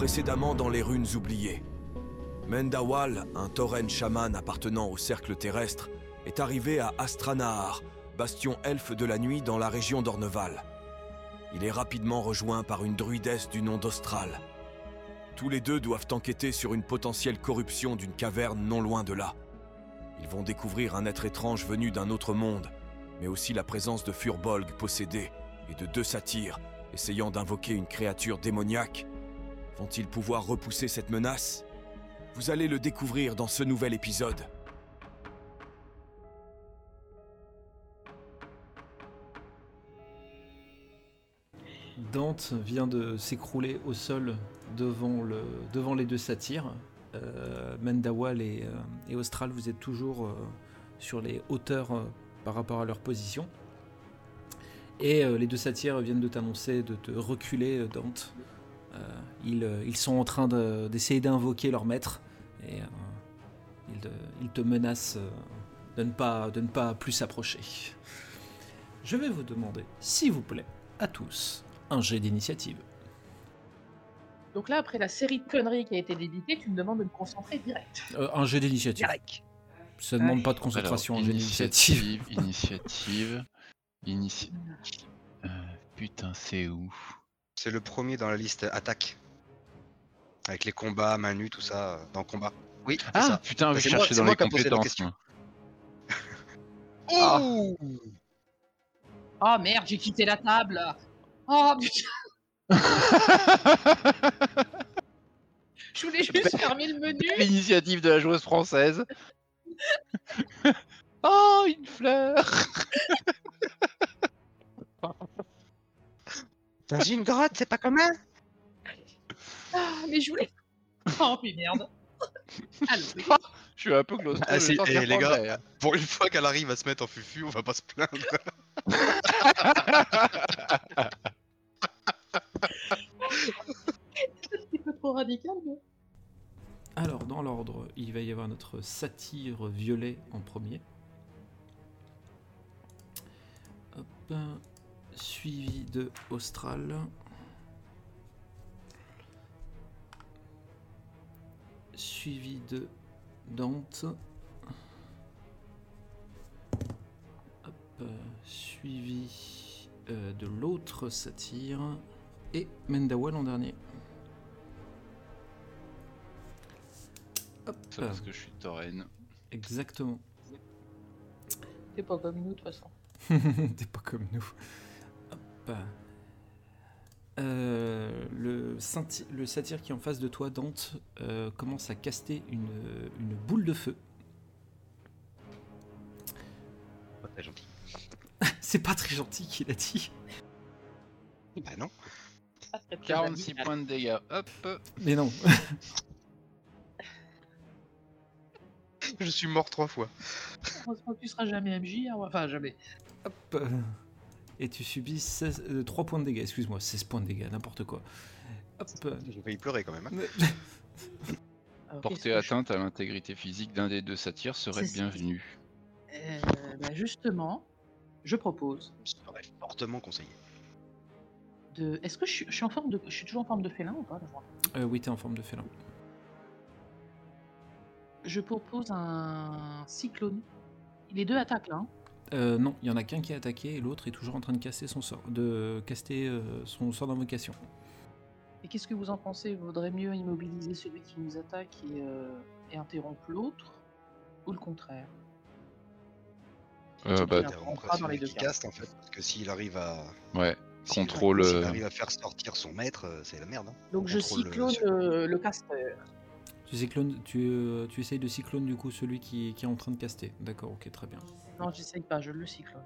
Précédemment dans les runes oubliées. Mendawal, un tauren chaman appartenant au cercle terrestre, est arrivé à Astranahar, bastion elfe de la nuit dans la région d'Orneval. Il est rapidement rejoint par une druidesse du nom d'Austral. Tous les deux doivent enquêter sur une potentielle corruption d'une caverne non loin de là. Ils vont découvrir un être étrange venu d'un autre monde, mais aussi la présence de Furbolg possédé et de deux satyres essayant d'invoquer une créature démoniaque. Vont-ils pouvoir repousser cette menace? Vous allez le découvrir dans ce nouvel épisode. Dante vient de s'écrouler au sol devant, le, devant les deux satyres. Euh, Mendawal et, euh, et Austral, vous êtes toujours euh, sur les hauteurs par rapport à leur position. Et les deux satyres viennent de t'annoncer de te reculer, Dante. Euh, ils, euh, ils sont en train de- d'essayer d'invoquer leur maître. Et euh, ils, te- ils te menacent de, ne pas, de ne pas plus s'approcher. Je vais vous demander, s'il vous plaît, à tous, un jet d'initiative. Donc là, après la série de conneries qui a été débitée, tu me demandes de me concentrer direct. Euh, un jet d'initiative. Direct. Ça ne demande pas de concentration, Alors, un jet d'initiative. initiative, initiative, initi- Euh, putain, c'est où? C'est le premier dans la liste attaque. Avec les combats, main nue, tout ça, euh, dans le combat. Oui, c'est Ah, ça. putain, Bah, je c'est moi- cherchais dans moi les qui a posé la compétences. Ah. Oh Oh merde, j'ai quitté la table. Oh putain, je voulais juste fermer le menu. L'initiative de la joueuse française. oh, une fleur Dans une grotte, c'est pas commun Ah, mais je voulais. Oh mais merde. Allô. Je suis un peu close. Ah, c'est- eh, les gars. Pour une fois qu'elle arrive à se mettre en fufu, on va pas se plaindre. c'est un petit peu trop radical. mais- Alors, dans l'ordre, il va y avoir notre satyre violet en premier. Hop. Suivi de Austral. Suivi de Dante. Hop. Suivi euh, de l'autre satyre. Et Mendawal en dernier. Hop. C'est parce que je suis tauren. Exactement. T'es pas comme nous de toute façon. T'es pas comme nous. Hop. Euh, le, satyre qui est en face de toi, Dante, euh, commence à caster une, une boule de feu. Pas très gentil. C'est pas très gentil qu'il a dit. Bah non. Ça serait très 46 radical. points de dégâts. Hop. Mais non. Je suis mort trois fois. Heureusement que tu seras jamais MJ, hein, enfin jamais. Hop. Et tu subis 16, euh, 3 points de dégâts, excuse-moi, 16 points de dégâts, n'importe quoi. Hop. J'ai failli pleurer quand même. hein. Alors, Porter je- atteinte à l'intégrité physique d'un des deux satyres serait bienvenu. Euh, bah, justement, je propose Je serais fortement conseillé. de. Est-ce que je suis, je suis en forme de, je suis toujours en forme de félin ou pas là, Euh, oui, t'es en forme de félin. Je propose un cyclone. Les deux attaquent là. hein. Euh, non, il y en a qu'un qui est attaqué et l'autre est toujours en train de casser son sort, de caster euh, son sort d'invocation. Et qu'est-ce que vous en pensez? Vaudrait mieux immobiliser celui qui nous attaque et, euh, et interrompre l'autre Ou le contraire? Euh, bah, dans les deux qui cas. caste en fait. Parce que s'il arrive à. ouais. Contrôle, S'il arrive à faire sortir son maître, c'est la merde. hein. Donc je le- cyclone le, le casteur. Tu, cyclones, tu, euh, tu essayes de cyclone du coup celui qui, qui est en train de caster. D'accord, ok, très bien. Non, j'essaye pas, je le cyclone.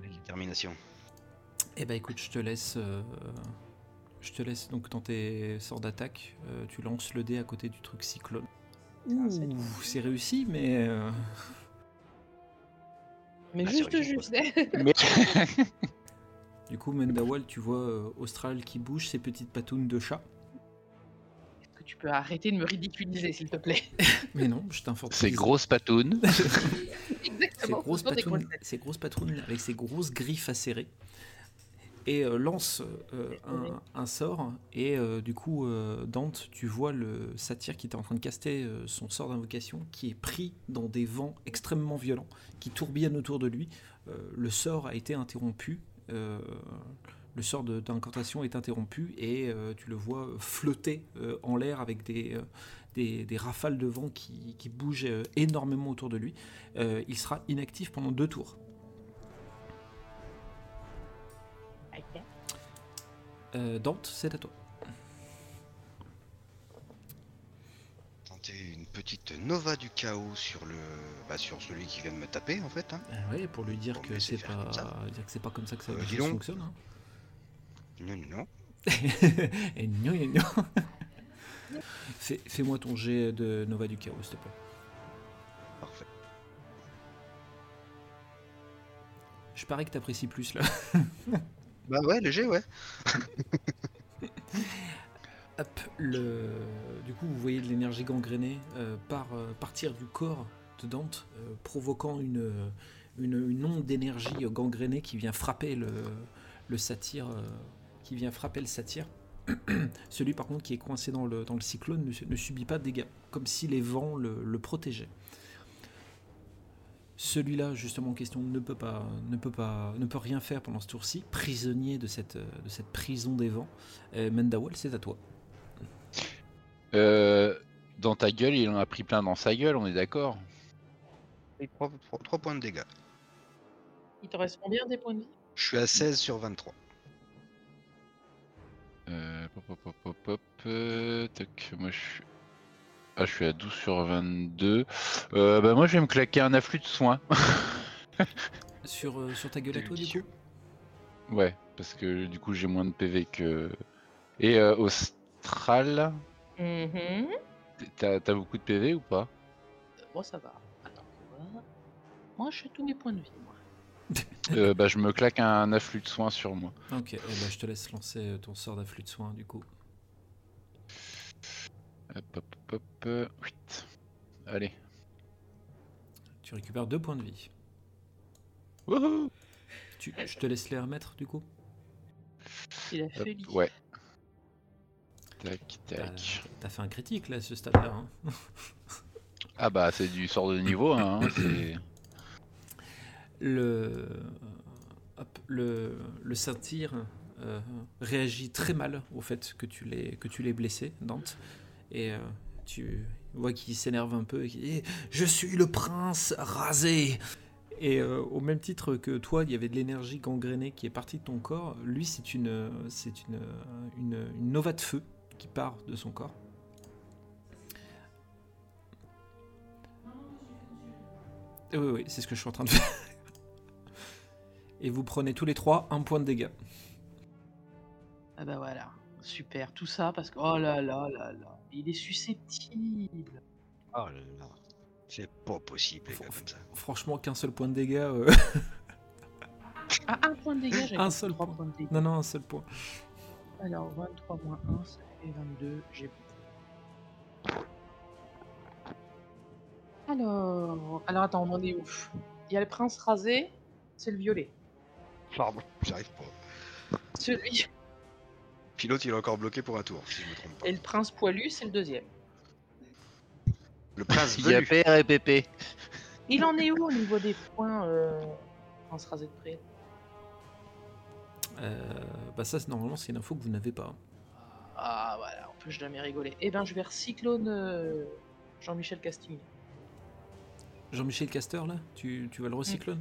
Détermination. Eh ben écoute, je te laisse. euh, je te laisse donc dans tes sorts d'attaque. euh, tu lances le dé à côté du truc cyclone. Ah, c'est Ouh, c'est réussi, mais. euh, Mais Ah, juste, juste. Du coup, Mendawal, tu vois euh, Austral qui bouge ses petites patounes de chat. Que tu peux arrêter de me ridiculiser, s'il te plaît Mais non, je t'informe. Ces grosses patounes. Ces Exactement. grosses patounes, ces grosses patrounes avec ces grosses griffes acérées. et euh, lance euh, un, un sort. Et euh, du coup, euh, Dante, tu vois le satyre qui était en train de caster euh, son sort d'invocation, qui est pris dans des vents extrêmement violents, qui tourbillonnent autour de lui. Euh, le sort a été interrompu. Le sort de- d'incantation est interrompu et euh, tu le vois flotter euh, en l'air avec des, euh, des, des rafales de vent qui, qui bougent euh, énormément autour de lui. Euh, il sera inactif pendant deux tours. Euh, Dante, c'est à toi. Tenter une petite nova du chaos sur le, bah, sur celui qui vient de me taper en fait. hein. oui, pour lui dire Bon, que c'est pas, comme ça. dire que c'est pas comme ça que ça Euh, que fonctionne. hein. Non, non. Et. Fais- Fais-moi ton jet de Nova du Chaos, s'il te plaît. Parfait. Je parie que t'apprécies plus là. Bah ouais, léger, ouais. Hop, le... Du coup, vous voyez de l'énergie gangrénée euh, par, euh, partir du corps de Dante, euh, provoquant une, une, une onde d'énergie gangrénée qui vient frapper le, le satyre, euh, qui vient frapper le satyre. Celui par contre qui est coincé dans le, dans le cyclone ne, su- ne subit pas de dégâts, comme si les vents le, le protégeaient. Celui-là, justement en question, ne peut pas, ne peut pas, ne peut rien faire pendant ce tour-ci, prisonnier de cette, de cette prison des vents. Euh, Mendawal, c'est à toi. Euh, dans ta gueule, il en a pris plein dans sa gueule, on est d'accord 3, points de dégâts. Il te reste combien des points de vie? Je suis à 16 sur 23. Euh, Pop, pop, pop, pop, pop. euh, tac, moi je suis. Ah, je suis à 12 sur 22. Euh, bah, moi, je vais me claquer un afflux de soins. Sur, euh, sur ta gueule à toi, du coup? Ouais, parce que du coup, j'ai moins de PV que. Et euh, Austral, Mhm. t'as t'as beaucoup de PV ou pas? Moi, ça va. Attends, moi, moi j'ai tous mes points de vie. Moi. Euh, Bah, je me claque un afflux de soins sur moi. Ok, ben, je te laisse lancer ton sort d'afflux de soins, du coup. Hop, hop, hop, euh. Allez. Tu récupères deux points de vie. Wouhou Tu, je te laisse les remettre, du coup Il a fait. Ouais. Tac, tac. t'as fait un critique, là, ce stade-là. hein. Ah bah c'est du sort de niveau, hein, c'est... Le, hop, le, le euh, réagit très mal au fait que tu l'aies que tu blessé, Dante, et euh, tu vois qu'il s'énerve un peu et qu'il dit Je suis le prince rasé Et euh, au même titre que toi, il y avait de l'énergie gangrénée qui est partie de ton corps, lui, c'est une, c'est une, une, une nova de feu qui part de son corps. Oui, oui, c'est ce que je suis en train de faire. Et vous prenez tous les trois un point de dégâts. Ah bah voilà. Super. Tout ça parce que. Oh là là là là. Il est susceptible. Oh là là. C'est pas possible, les gars, Faut- comme ça. Franchement, qu'un seul point de dégâts. euh, Ah, un point de dégâts, j'ai Un seul trois point. points de dégâts. non, non, un seul point. Alors, 23 moins 1, ça fait 22. J'ai. Alors. Alors, attends, on en est où? Il y a le prince rasé, c'est le violet. Pardon, j'arrive pas. Celui. Pilote, il est encore bloqué pour un tour, si je me trompe pas. Et le prince poilu, c'est le deuxième. Le prince Il y a. PR et PP. Il en est où au niveau des points euh... prince rasé de près Euh, bah ça, c'est- normalement, c'est une info que vous n'avez pas. Ah, voilà, on peut jamais rigoler. Eh ben, je vais recyclone euh, Jean-Michel Casting. Jean-Michel Caster, là, tu, tu vas le recyclone?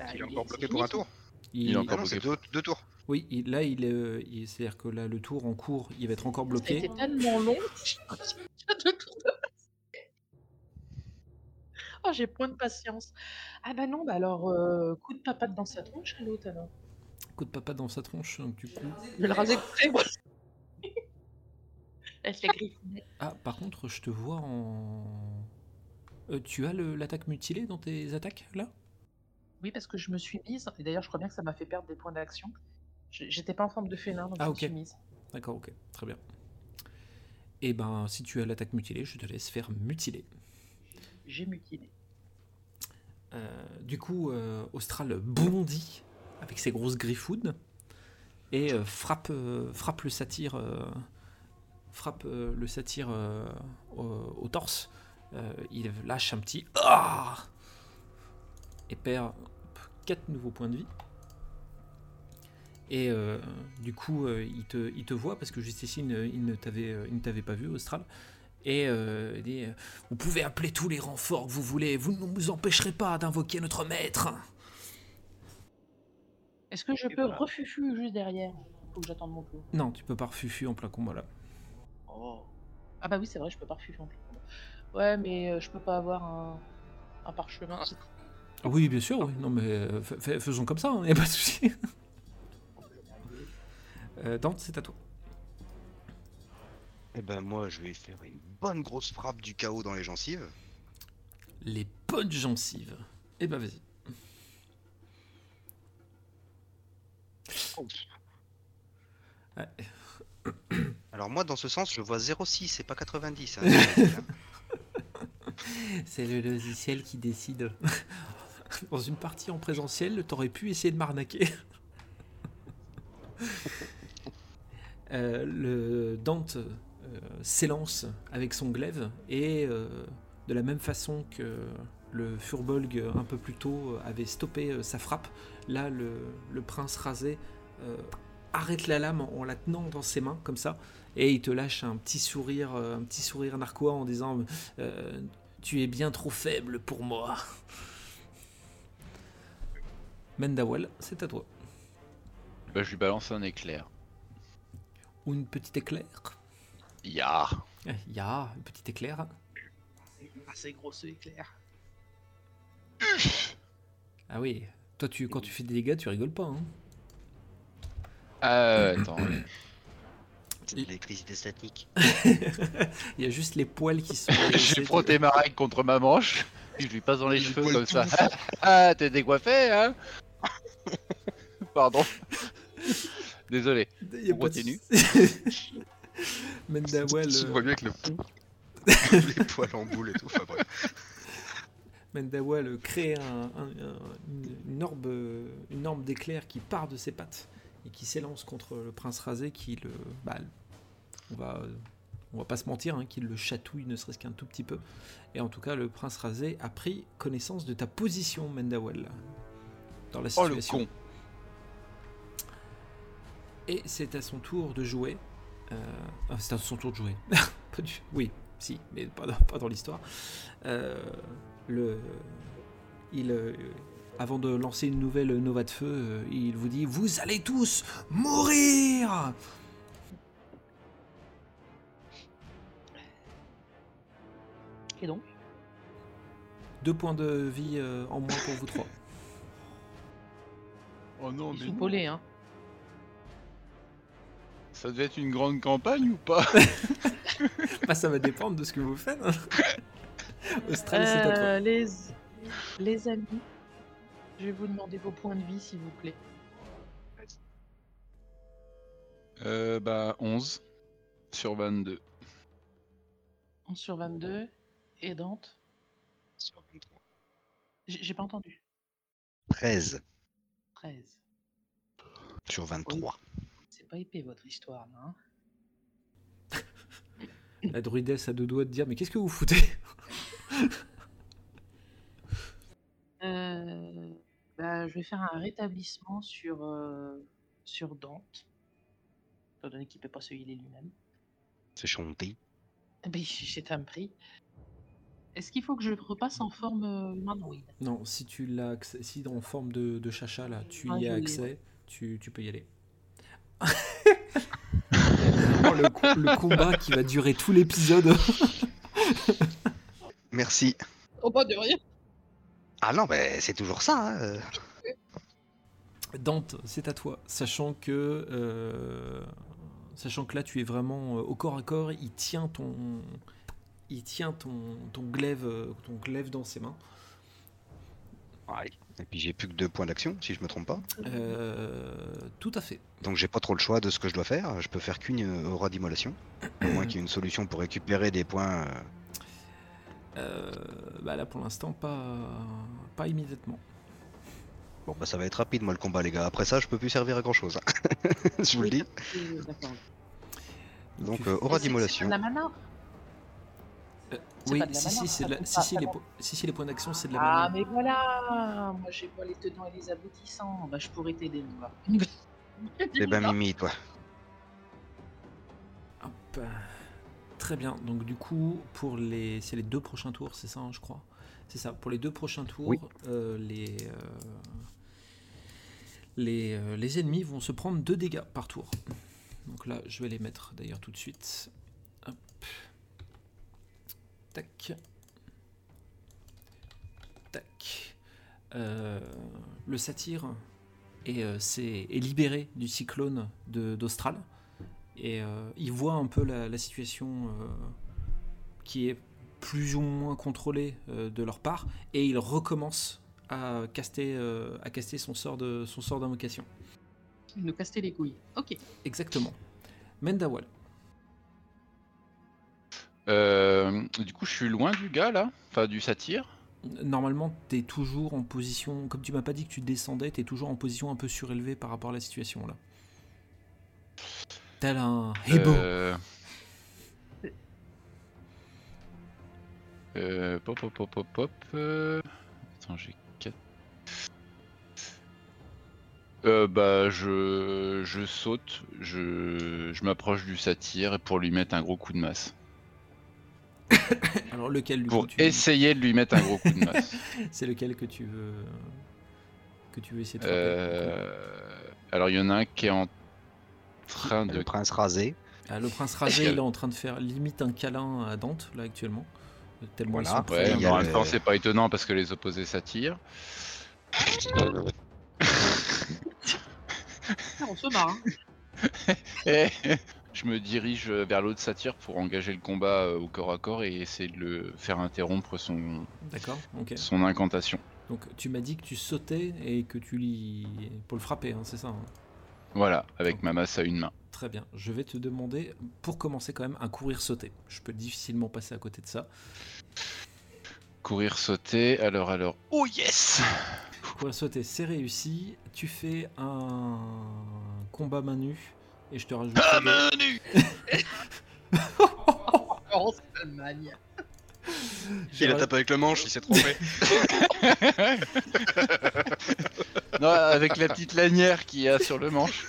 Bah, Il est encore bloqué pour un tour. Il est Ah encore non, bloqué. deux, deux tours. Oui, il- là, il est, euh, il- c'est-à-dire que là, le tour en cours, il va être encore bloqué. été tellement long. Deux tours de. Oh, j'ai point de patience. Ah bah non, bah alors, euh, coup de papate dans sa tronche à l'autre alors. Coup de papa dans sa tronche, donc du coup. Je vais le raser. Ah, par contre, je te vois en. Euh, tu as l'attaque mutilée dans tes attaques, là? Oui, parce que je me suis mise, et d'ailleurs, je crois bien que ça m'a fait perdre des points d'action. J'étais pas en forme de félin, donc Ah, je me suis mise. D'accord, ok, très bien. Et ben, si tu as l'attaque mutilée, je te laisse faire mutiler. J'ai mutilé. Euh, du coup, euh, Austral bondit avec ses grosses griffounes et euh, frappe, frappe le satyre, frappe le satyre au, au torse. Il lâche un petit ah et perd 4 nouveaux points de vie. Et euh, du coup, euh, il, te, il te voit parce que juste ici, il ne, il ne t'avait euh, il ne t'avait pas vu, Austral. Et euh, il dit Vous pouvez appeler tous les renforts que vous voulez, vous ne nous empêcherez pas d'invoquer notre maître. Est-ce que je Et peux voilà. refufu juste derrière Faut que j'attende mon tour? Non, tu peux pas refufu en plein combat là. Oh. Ah bah oui, c'est vrai, je peux pas refufu en plus. Ouais, mais euh, je peux pas avoir un, un parchemin. Ah Oui, bien sûr, oui. Non, mais euh, fa- fa- faisons comme ça, il n'y a pas de souci. Euh, Dante, c'est à toi. Eh ben moi je vais faire une bonne grosse frappe du chaos dans les gencives. Les bonnes gencives. Eh ben, vas-y. Ouais. Alors moi dans ce sens je vois 0,6 et pas 90. hein. C'est le logiciel qui décide. Dans une partie en présentiel, t'aurais pu essayer de m'arnaquer. Euh, le Dante euh, s'élance avec son glaive et euh, de la même façon que le Furbolg un peu plus tôt avait stoppé sa frappe, là le, prince rasé arrête la lame en la tenant dans ses mains comme ça et il te lâche un petit sourire, un petit sourire narquois en disant tu es bien trop faible pour moi. Mendawal, c'est à toi. Bah, je lui balance un éclair. Ou une petite éclair Ya Eh, Ya, une petite éclair. Assez gros ce éclair. Ah oui, toi tu, quand tu fais des dégâts, tu rigoles pas. Hein. Ah, attends. C'est de l'électricité statique. Il y a juste les poils qui sont. J'ai frotté ma règle contre ma manche. Je lui passe dans les Le cheveux comme ça. Ah, t'es décoiffé, hein Pardon. Désolé. Il y a On pas de- continue. Mendawal, Tu euh, vois bien que le pont. les poils en boule et tout. Enfin bref. Mendawal crée un- un- un- une, une orbe, euh, une orbe d'éclair qui part de ses pattes et qui s'élance contre le prince rasé qui le. Bah, on va. euh, On va pas se mentir, hein, qui le chatouille ne serait-ce qu'un tout petit peu. Et en tout cas, le prince rasé a pris connaissance de ta position, Mendawal, dans la Oh le situation. con. Et c'est à son tour de jouer. Euh, ah, c'est à son tour de jouer. Pas du- Oui, si, mais pas dans, pas dans l'histoire. Euh, le, il, euh, avant de lancer une nouvelle nova de feu, euh, il vous dit Vous allez tous mourir Et donc? Deux points de vie euh, en moins pour vous trois. Oh non, Ils mais sont non. polés, hein. Ça devait être une grande campagne ou pas Bah, ça va dépendre de ce que vous faites. hein. Austral, c'est à toi. Euh, les... les amis, je vais vous demander vos points de vie, s'il vous plaît. euh, Bah 11 sur 22. 11 sur 22. Et Dante Sur 23. J'ai pas entendu. 13 13. sur 23. C'est pas épais votre histoire. Hein La druidesse a deux doigts de dire Mais qu'est-ce que vous foutez? Euh, bah, je vais faire un rétablissement sur, euh, sur Dante. Étant donné qu'il peut pas se healer lui-même. C'est chanté. Ben, c'est un prix. Est-ce qu'il faut que je repasse en forme euh, humanoïde Non, si tu l'as accès- si en forme de, de chacha là, tu Ah, y as accès, tu, tu peux y aller. Oh, le, co- le combat qui va durer tout l'épisode. Merci. Oh, pas de rien Ah non, mais c'est toujours ça. hein, euh. Dante, c'est à toi. Sachant que, euh, sachant que là, tu es vraiment euh, au corps à corps, il tient ton, il tient ton, ton glaive, ton glaive dans ses mains. Et puis j'ai plus que deux points d'action, si je me trompe pas. Euh, tout à fait. Donc j'ai pas trop le choix de ce que je dois faire. Je peux faire qu'une euh, aura d'immolation. À moins qu'il y ait une solution pour récupérer des points. euh, Euh, bah là, pour l'instant, pas, pas immédiatement. Bon, bah ça va être rapide, moi, le combat, les gars. Après ça, je peux plus servir à grand chose. je vous le dis. Donc, euh, aura d'immolation. La mana Euh, C'est oui, si, si, c'est si, si, les, compte. po- si, si, les points d'action, c'est de la Ah, mais voilà Moi, j'ai pas les tenants et les aboutissants. Bah, je pourrais t'aider, moi. Eh ben, Mimi, toi. Hop. Très bien. Donc du coup, pour les, c'est les deux prochains tours, c'est ça, hein, je crois? C'est ça. Pour les deux prochains tours, Oui. euh, les euh, les, euh, les ennemis vont se prendre deux dégâts par tour. Donc là, je vais les mettre d'ailleurs tout de suite. Hop. Tac. Tac. Euh, le satyre est, euh, est libéré du cyclone d'Austral. Et euh, il voit un peu la, la situation euh, qui est plus ou moins contrôlée de leur part. Et il recommence à caster, à caster son sort d'invocation. Il nous casser les couilles. Ok. Exactement. Mendawal. Euh, du coup, je suis loin du gars là, enfin du satyre. Normalement, tu es toujours en position, comme tu m'as pas dit que tu descendais, tu es toujours en position un peu surélevée par rapport à la situation là. Tel un hébo. Euh... Euh, pop, pop, pop, pop, pop. euh, Attends, j'ai 4. Euh, bah, je, je saute, je, je m'approche du satyre pour lui mettre un gros coup de masse. Alors lequel du Pour coup, tu- essayer de lui mettre un gros coup de masse. C'est lequel que tu veux que tu veux essayer de frapper Euh, Alors, il y en a un qui est en train de Le prince rasé. Ah, le prince rasé, il est en train de faire limite un câlin à Dante là actuellement. Tellement Voilà. ils sont Ouais, mais en le- même temps, c'est pas étonnant parce que les opposés s'attirent. Ah, on se marre. hein. Je me dirige vers l'autre satyre pour engager le combat euh, au corps à corps et essayer de le faire interrompre son, incantation. Donc tu m'as dit que tu sautais et que tu lui. pour le frapper, hein, c'est ça hein Voilà, avec ma masse à une main. Très bien. Je vais te demander, pour commencer quand même, un courir-sauter. Je peux difficilement passer à côté de ça. Courir, sauter, alors, alors. Oh yes Courir-sauter, c'est réussi. Tu fais un combat main nue et je te rajoute. Ah, des- menu Oh, Allemagne. Il a tapé avec le manche, il s'est trompé. Non, avec la petite lanière qu'il y a sur le manche.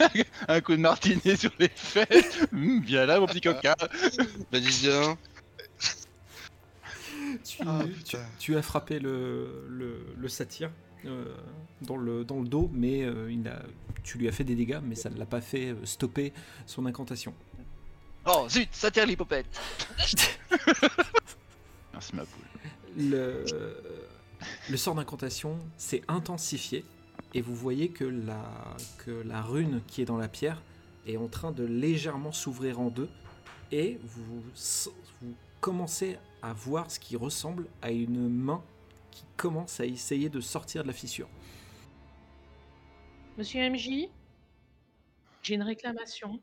un coup de martinet sur les fesses. Hum, viens là, mon petit coquin. Bah, dis bien. tu, Ah, tu- as frappé le, le, le satyre euh, dans, le, dans le dos, mais euh, il a, tu lui as fait des dégâts, mais ça ne l'a pas fait euh, stopper son incantation. Oh zut, ça tire l'hypopète. Merci ma poule. Le, le sort d'incantation s'est intensifié et vous voyez que la, que la rune qui est dans la pierre est en train de légèrement s'ouvrir en deux et vous, vous commencez à voir ce qui ressemble à une main qui commence à essayer de sortir de la fissure. Monsieur MJ, j'ai une réclamation.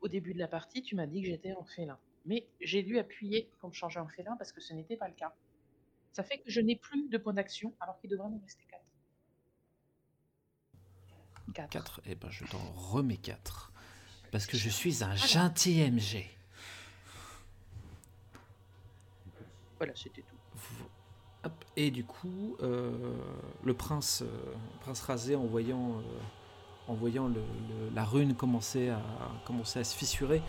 Au début de la partie, tu m'as dit que j'étais en félin. Mais j'ai dû appuyer pour me changer en félin parce que ce n'était pas le cas. Ça fait que je n'ai plus de points d'action alors qu'il devrait m'en rester 4. 4. 4, et ben je t'en remets 4. Parce que je suis un gentil MG. Voilà, c'était tout. Et du coup, euh, le prince, euh, prince rasé, en voyant, euh, en voyant le- la rune commencer à, commencer à se fissurer,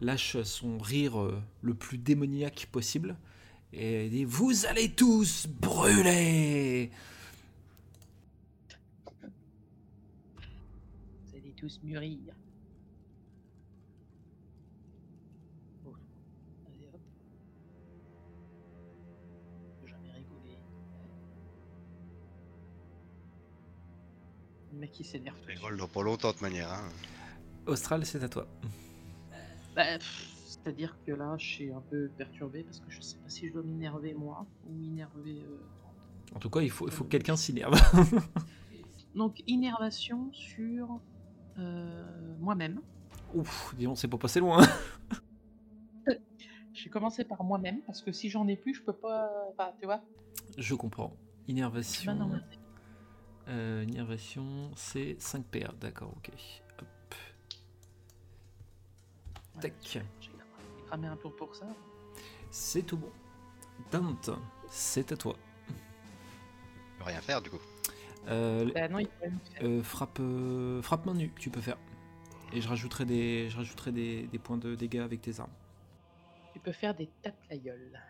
lâche son rire le plus démoniaque possible et dit Vous allez tous brûler Vous allez tous mûrir. Mec qui s'énerve. de rigole dans pas longtemps de toute manière. Hein. Austral, c'est à toi. Bah, C'est-à-dire que là, je suis un peu perturbé parce que je sais pas si je dois m'énerver moi ou énerver. euh, En tout cas, il faut, il faut que quelqu'un s'énerve. Donc, innervation sur euh, moi-même. Ouf, dis donc, c'est pas passé loin. J'ai commencé par moi-même parce que si j'en ai plus, je peux pas. Enfin, tu vois. Je comprends. Innervation. Bah non, mais- Euh, innervation, c'est 5 PA. D'accord, ok. Hop. Tac. J'ai cramé un tour pour ça. C'est tout bon. Dante, c'est à toi. Je peux rien faire du coup. Euh, Bah non, il faut rien faire. euh, frappe, euh, frappe main nue, tu peux faire. Et je rajouterai des, je rajouterai des, des points de dégâts avec tes armes. Tu peux faire des tapes la gueule.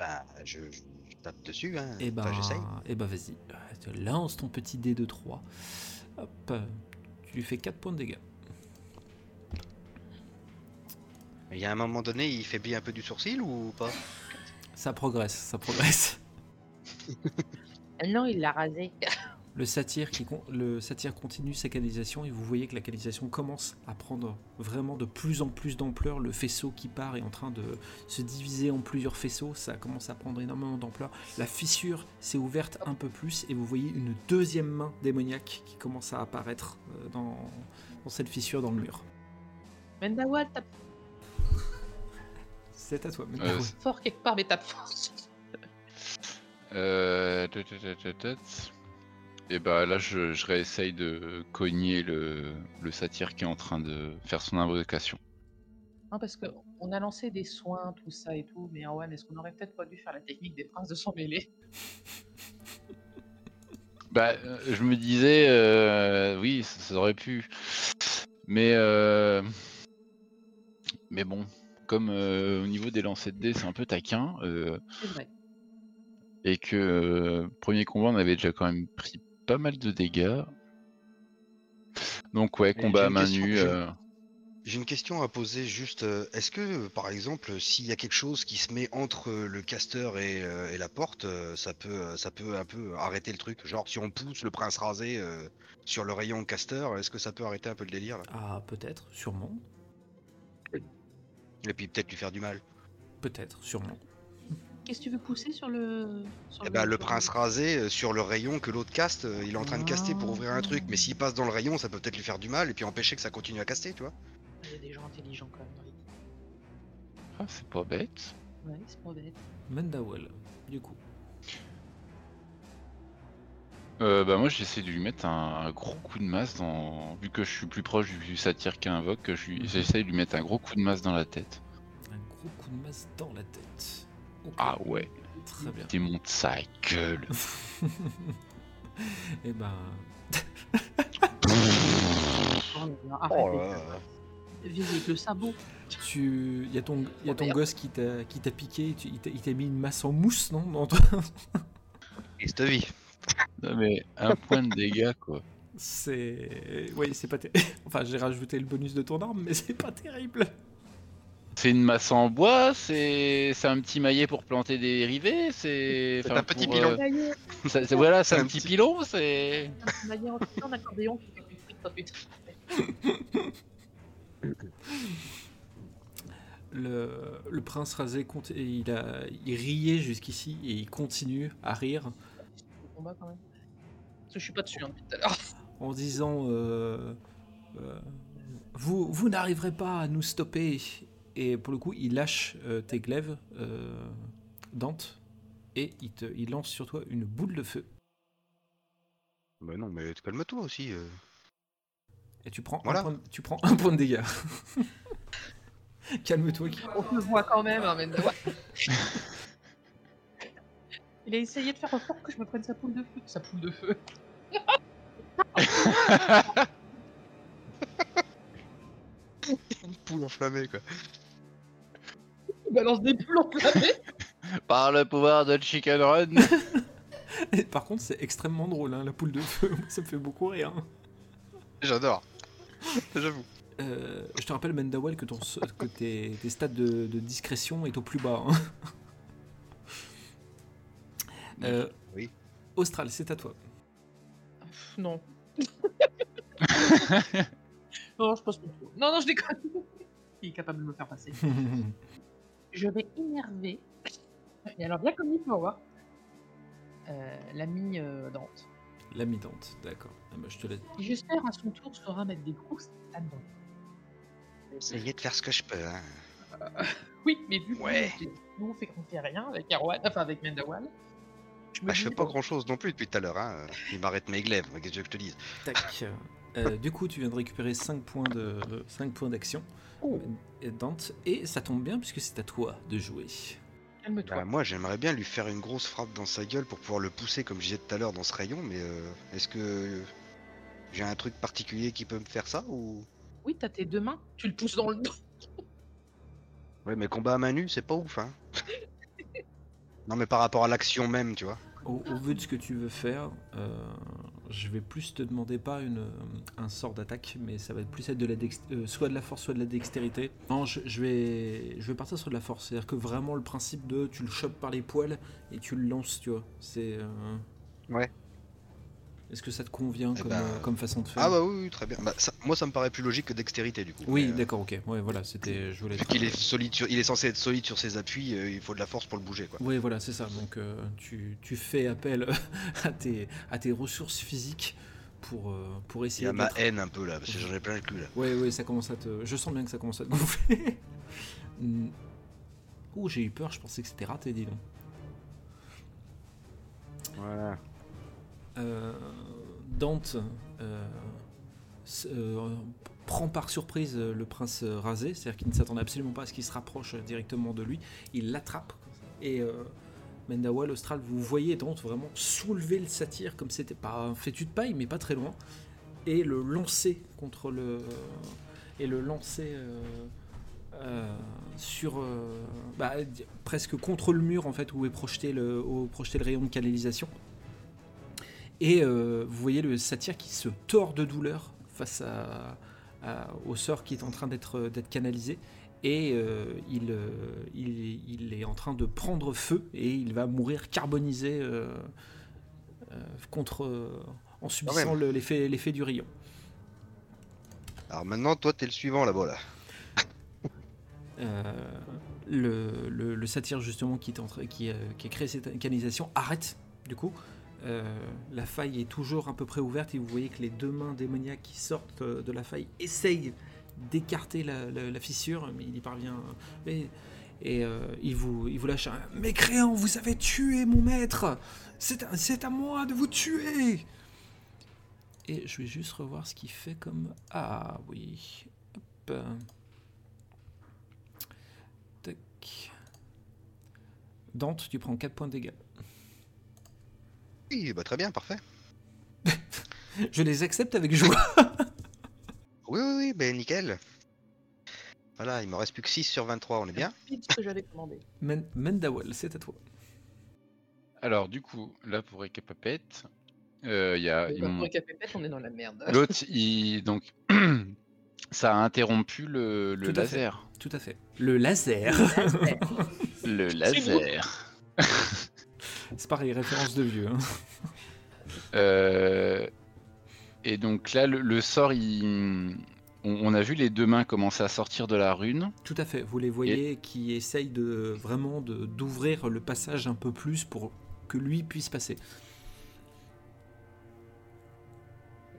Eh ben, je, je- je tape dessus. Hein. Et bah, Enfin, j'essaye. et bah vas-y. Tu lances ton petit dé de 3. Hop. Tu lui fais 4 points de dégâts. Il y a un moment donné, il faiblit un peu du sourcil ou pas? Ça progresse, ça progresse. Non, il l'a rasé. Le satyre, qui con- le satyre continue sa canalisation et vous voyez que la canalisation commence à prendre vraiment de plus en plus d'ampleur. Le faisceau qui part est en train de se diviser en plusieurs faisceaux. Ça commence à prendre énormément d'ampleur. La fissure s'est ouverte un peu plus et vous voyez une deuxième main démoniaque qui commence à apparaître euh, dans, dans cette fissure dans le mur. Mendawal tape C'est à toi. Euh, Mendawal. fort quelque part, mais tape fort. Euh... Et bah là, je, je réessaye de cogner le, le satyre qui est en train de faire son invocation. Non, parce qu'on a lancé des soins, tout ça et tout, mais Erwan, est-ce qu'on aurait peut-être pas dû faire la technique des princes de sang mêlé Bah, euh, je me disais, euh, oui, ça, ça aurait pu. Mais, euh, mais bon, comme euh, au niveau des lancers de dés, c'est un peu taquin, C'est vrai. et que premier combat, on avait déjà quand même pris pas mal de dégâts. Donc ouais, combat à main nue. euh, J'ai une question à poser juste. euh, Est-ce que, par exemple, s'il y a quelque chose qui se met entre euh, le caster et, euh, et la porte, ça peut, ça peut un peu arrêter le truc? Genre, si on pousse le prince rasé euh, sur le rayon caster, est-ce que ça peut arrêter un peu le délire là? Ah, peut-être, sûrement. Et puis peut-être lui faire du mal. Peut-être, sûrement. Qu'est-ce que tu veux pousser sur le. Sur Eh ben, le prince rasé euh, sur le rayon que l'autre caste, euh, il est en train de caster pour ouvrir un truc, mais s'il passe dans le rayon, ça peut peut-être lui faire du mal et puis empêcher que ça continue à caster, tu vois Il y a des gens intelligents quand même dans. Ah, c'est pas bête. Ouais, c'est pas bête. Mendawal, du coup. Euh, bah moi j'essaie de lui mettre un, un gros coup de masse dans. Vu que je suis plus proche du satyre qui invoque, j'essaie de lui mettre un gros coup de masse dans la tête. Un gros coup de masse dans la tête. Ah ouais, Très bien. démonte sa gueule. Et ben, Oh, Oh avec le sabot. tu, y a ton, y a ton merde. gosse qui t'a, qui t'a piqué. tu- il t'a il t'a mis une masse en mousse, non dans Et cette vie. Non mais un point de dégâts quoi. C'est, oui, c'est pas. ter- Enfin, j'ai rajouté le bonus de ton arme, mais c'est pas terrible. C'est une masse en bois, c'est c'est un petit maillet pour planter des rivets, c'est. Un petit pour, pilon. euh, Ça voilà, c'est un un petit petit- pilon, c'est. a dit en un accordéon qui fait du fric, pas putain. Le, le prince rasé, compte, et il a, il riait jusqu'ici et il continue à rire combat quand même. Parce que je suis pas dessus hein, depuis tout à l'heure. en disant euh, euh, vous, vous n'arriverez pas à nous stopper. Et pour le coup, il lâche euh, tes glaives, euh, Dante, et il, te, il lance sur toi une boule de feu. Bah non, mais calme-toi aussi. euh. Et tu prends, Voilà. un, point de, tu prends un point de dégâts. Calme-toi. Guy. On le voit quand même, hein, Mendawal. Il a essayé de faire en sorte que je me prenne sa poule de feu. Sa poule de feu. Une poule enflammée, quoi. Balance des poules enflammées. Par le pouvoir de Chicken Run. Et par contre, c'est extrêmement drôle, hein, la poule de feu. Ça me fait beaucoup rire. J'adore. J'avoue. Euh, je te rappelle, Mendawal, que, ton, que tes, tes stats de, de discrétion est au plus bas. hein. Euh, Oui. Austral, c'est à toi. Pff, non. non, je pense pas. Non, non, je déconne. Il est capable de me faire passer. Je vais énerver. Et alors, bien comme il faut voir. Euh, L'ami euh, Dante. La mi-dente, d'accord. Ah bah, je te laisse. J'espère, à son tour, saura mettre des grosses là-dedans. Essayez de faire ce que je peux. Hein. Oui, mais vu que Ouais. nous, on fait qu'on fait rien avec Erwan, enfin avec Mendawal. Je me Bah, je fais dis, pas grand chose non plus depuis tout à l'heure. Hein. Il m'arrête mes glaives, qu'est-ce que que je te dise? Tac. Euh, du coup, tu viens de récupérer 5 points de 5 points d'action. Oh. Et Dante, et ça tombe bien puisque c'est à toi de jouer. Calme-toi. Bah, Moi, j'aimerais bien lui faire une grosse frappe dans sa gueule pour pouvoir le pousser, comme je disais tout à l'heure, dans ce rayon, mais euh, est-ce que j'ai un truc particulier qui peut me faire ça ou? Oui, t'as tes deux mains, tu le pousses dans le dos. Ouais, mais combat à main nue, c'est pas ouf, hein Non, mais par rapport à l'action même, tu vois. Au, au vu de ce que tu veux faire, euh, je vais plus te demander pas une, un sort d'attaque, mais ça va plus être de la euh, soit de la force, soit de la dextérité. Non, je, je vais, je vais partir sur de la force. C'est-à-dire que vraiment le principe de tu le chopes par les poils et tu le lances, tu vois. C'est. euh, Ouais. Est-ce que ça te convient Eh comme, ben, euh, comme façon de faire Ah bah oui, oui, très bien. Bah, ça- moi, ça me paraît plus logique que dextérité, du coup. Oui, euh, d'accord, ok. Ouais, voilà, c'était. Je voulais. Vu qu'il est solide, sur- il est censé être solide sur ses appuis, euh, il faut de la force pour le bouger, quoi. Oui, voilà, c'est ça. Donc, euh, tu, tu fais appel à tes, à tes ressources physiques pour, euh, pour Il y essayer a ma haine un peu là, parce que j'en ai plein le cul là. Ouais, ouais, ça commence à te. Je sens bien que ça commence à te gonfler. Hmm. Ouh, j'ai eu peur, je pensais que c'était raté, dis donc. Voilà. Euh, Dante euh, euh, prend par surprise le prince rasé, c'est-à-dire qu'il ne s'attendait absolument pas à ce qu'il se rapproche directement de lui. Il l'attrape. Et euh, Mendawal, Austral, vous voyez Dante vraiment soulever le satyre comme c'était pas un fétu de paille, mais pas très loin, et le lancer contre le. et le lancer. sur bah, presque contre le mur en fait où est projeté le, où est projeté le rayon de canalisation et euh, vous voyez le satyre qui se tord de douleur face à, à- au sort qui est en train d'être d'être canalisé et euh, il, euh, il, il est en train de prendre feu et il va mourir carbonisé euh, euh, contre euh, en subissant le- l'effet du rayon. Alors maintenant, toi, t'es le suivant là-bas là. Euh, le, le, le satyre justement qui, est en train- qui, euh, qui a créé cette canalisation arrête du coup. Euh, la faille est toujours à peu près ouverte et vous voyez que les deux mains démoniaques qui sortent euh, de la faille essayent d'écarter la, fissure, mais il y parvient. Et, et, euh, il, vous, lâche un Mécréant, vous avez tué mon maître C'est à, moi de vous tuer Et je vais juste revoir ce qu'il fait comme. Ah oui. Hop. Dante, tu prends 4 points de dégâts. Oui, bah très bien, parfait. Je les accepte avec joie. Oui, oui, oui, ben nickel. Voilà, il me reste plus que 6 sur 23, on est bien Pile ce que j'avais commandé. Men- Mendawal, c'est à toi. Alors, du coup, là, pour Récapapette, euh, il y a. Ils pour on est dans la merde. L'autre, il. Donc. Ça a interrompu le, le Tout à fait. laser. Tout à fait. Le laser. Le laser. C'est pareil, référence de vieux. hein. Euh, Et donc là, le, le sort, il... on, on a vu les deux mains commencer à sortir de la rune. Tout à fait. Vous les voyez qui essayent de vraiment de- d'ouvrir le passage un peu plus pour que lui puisse passer.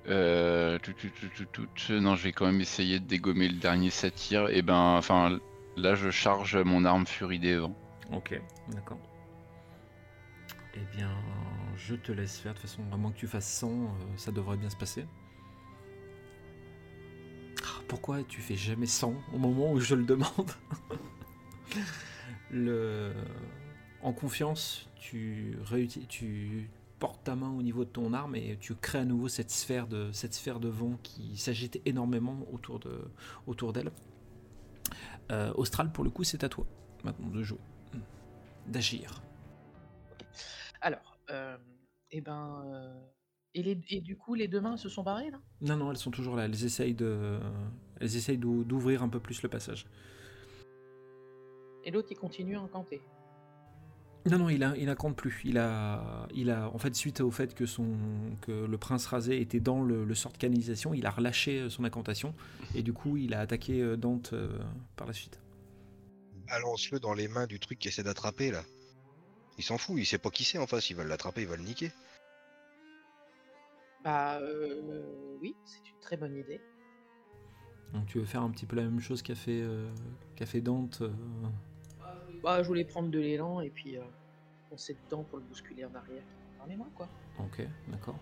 Euh, tout, tout, tout, tout, tout. Non, je vais quand même essayer de dégommer le dernier satyre. Et ben, enfin, là, je charge mon arme Furie des Vents. Ok, d'accord. Eh bien, je te laisse faire. De toute façon, vraiment que tu fasses 100, euh, ça devrait bien se passer. Ah, Pourquoi tu fais jamais 100 au moment où je le demande? En confiance, tu, portes ta main au niveau de ton arme et tu crées à nouveau cette sphère de, vent qui s'agite énormément autour d'elle. Euh, Austral, pour le coup, c'est à toi maintenant de jouer, d'agir. Alors, euh, et ben. euh, et, les, et du coup, les deux mains se sont barrées là? Non, non, elles sont toujours là. Elles essayent de, elles essayent d'ou- d'ouvrir un peu plus le passage. Et l'autre, il continue à incanter. Non, non, il a, il compte plus. Il a, il a, en fait, suite au fait que son, que le prince rasé était dans le, le sort de canalisation, il a relâché euh, son incantation et du coup, il a attaqué euh, Dante euh, par la suite. Balance-le dans les mains du truc qui essaie d'attraper là. Il s'en fout, il sait pas qui c'est en face, il va l'attraper, il va le niquer. Bah, euh, oui, c'est une très bonne idée. Donc, tu veux faire un petit peu la même chose qu'a fait, euh, qu'a fait Dante. euh, Bah, je voulais prendre de l'élan et puis. euh, foncer dedans pour le bousculer en arrière. Mains, quoi. Ok, d'accord.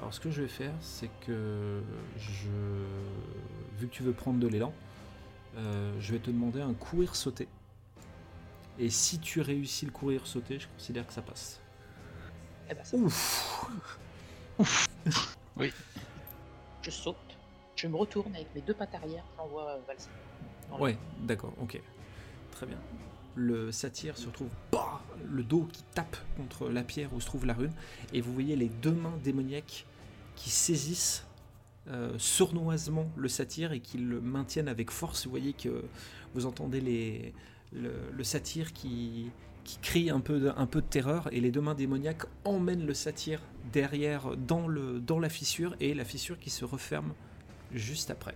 Alors ce que je vais faire, c'est que je, vu que tu veux prendre de l'élan, euh, je vais te demander un courir sauter. Et si tu réussis le courir sauter, je considère que ça passe. Eh ben, ça, Ouf. je saute, je me retourne avec mes deux pattes arrière, j'envoie euh, valser. Ouais, d'accord, ok. Très bien. Le satyre se retrouve, bah, le dos qui tape contre la pierre où se trouve la rune, et vous voyez les deux mains démoniaques qui saisissent euh, sournoisement le satyre et qui le maintiennent avec force. Vous voyez que vous entendez les, le, le satyre qui, qui crie un peu, de, un peu de terreur, et les deux mains démoniaques emmènent le satyre derrière dans, le, dans la fissure, et la fissure qui se referme juste après.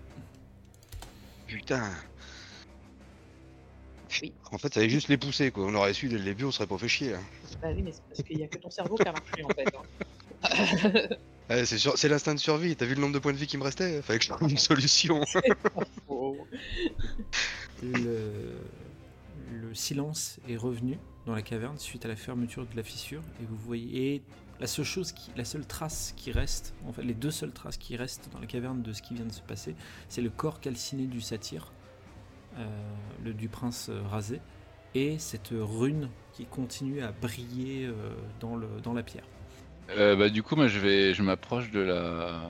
Putain. Oui. En fait, ça allait juste les pousser, quoi. On aurait su dès le début, on serait pas fait chier. hein. Bah oui, mais c'est parce qu'il y a que ton cerveau qui a marché en fait. hein. Ouais, c'est c'est l'instinct de survie. T'as vu le nombre de points de vie qui me restait Fallait que je trouve une solution. Le, le silence est revenu dans la caverne suite à la fermeture de la fissure et vous voyez et la seule chose qui, la seule trace qui reste en fait les deux seules traces qui restent dans la caverne de ce qui vient de se passer c'est le corps calciné du satyre euh, le du prince euh, rasé et cette rune qui continue à briller euh, dans, le, dans la pierre Euh, bah du coup moi je vais je m'approche de la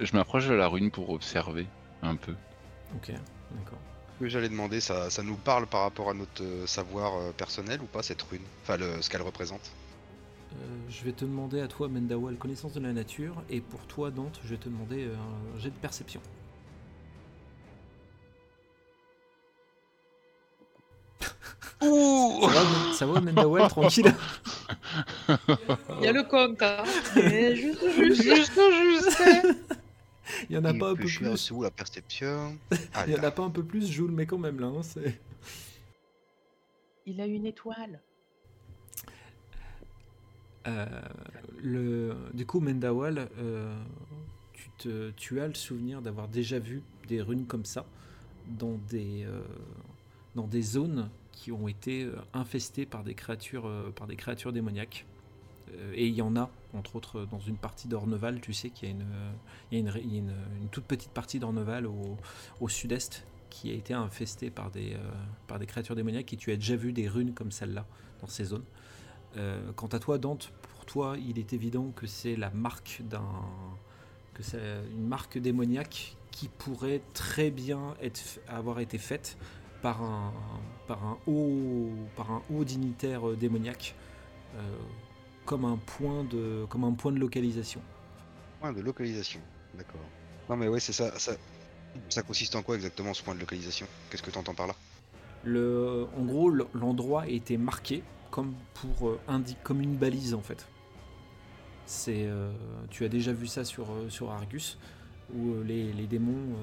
je m'approche de la rune pour observer un peu. ok d'accord que j'allais demander, ça, ça nous parle par rapport à notre euh, savoir euh, personnel ou pas cette rune? Enfin, le, ce qu'elle représente? Euh, je vais te demander à toi Mendawal connaissance de la nature et pour toi Dante je vais te demander un jet de perception Ça va, Men- ça va, Mendawal, tranquille? Il y a le compte, hein. Mais juste, juste, juste, juste. Il y en a pas un peu plus. C'est où la perception Ah, Il y en a pas un peu plus, je vous le mets quand même là. hein, c'est- Il a une étoile. Euh, le, du coup, Mendawal, euh, tu, te, tu as le souvenir d'avoir déjà vu des runes comme ça dans des, euh, dans des zones qui ont été infestées par des créatures, euh, par des créatures démoniaques. Euh, et il y en a, entre autres, dans une partie d'Orneval, tu sais qu'il y a une, toute petite partie d'Orneval au, sud-est qui a été infestée par des, euh, par des créatures démoniaques et tu as déjà vu des runes comme celle-là dans ces zones. Euh, quant à toi, Dante, pour toi, il est évident que c'est la marque d'un, que c'est une marque démoniaque qui pourrait très bien avoir été faite par un, haut, dignitaire euh, démoniaque, comme un point de, comme un point de localisation. Point de localisation. D'accord. Non, mais ouais, c'est ça, ça. Ça consiste en quoi exactement ce point de localisation? Qu'est-ce que t'entends par là? Le, en gros, l'endroit a été marqué comme pour euh, comme une balise en fait. C'est, euh, tu as déjà vu ça sur, euh, sur Argus, où les, les démons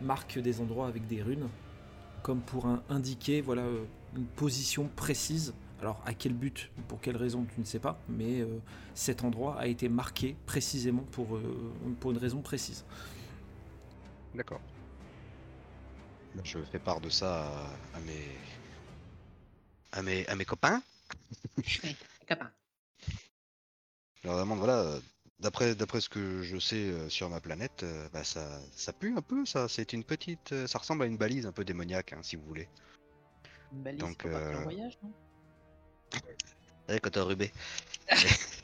marquent des endroits avec des runes, comme pour un- indiquer voilà une position précise. Alors à quel but, pour quelle raison, tu ne sais pas, mais euh, cet endroit a été marqué précisément pour, euh, pour une raison précise. D'accord. Je fais part de ça à, à mes. à mes, à mes copains. Je leur demande, voilà, d'après, d'après ce que je sais euh, sur ma planète, bah, ça, ça pue un peu, ça. C'est une petite. ça ressemble à une balise un peu démoniaque, hein, si vous voulez. Une balise Donc, pour partir en voyage, non? Ouais, quand t'as rubé.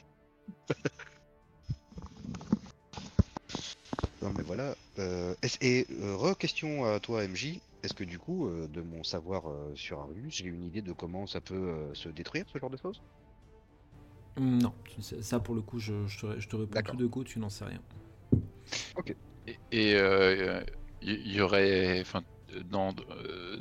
non, mais voilà. euh, est-ce- et euh, re-question à toi, MJ. Est-ce que du coup, euh, de mon savoir euh, sur Argus, j'ai une idée de comment ça peut euh, se détruire, ce genre de choses? Non, tu ne sais- ça pour le coup, je, je te, je te réponds tout de go, tu n'en sais rien. Et- Et euh, il y, aurait, enfin, dans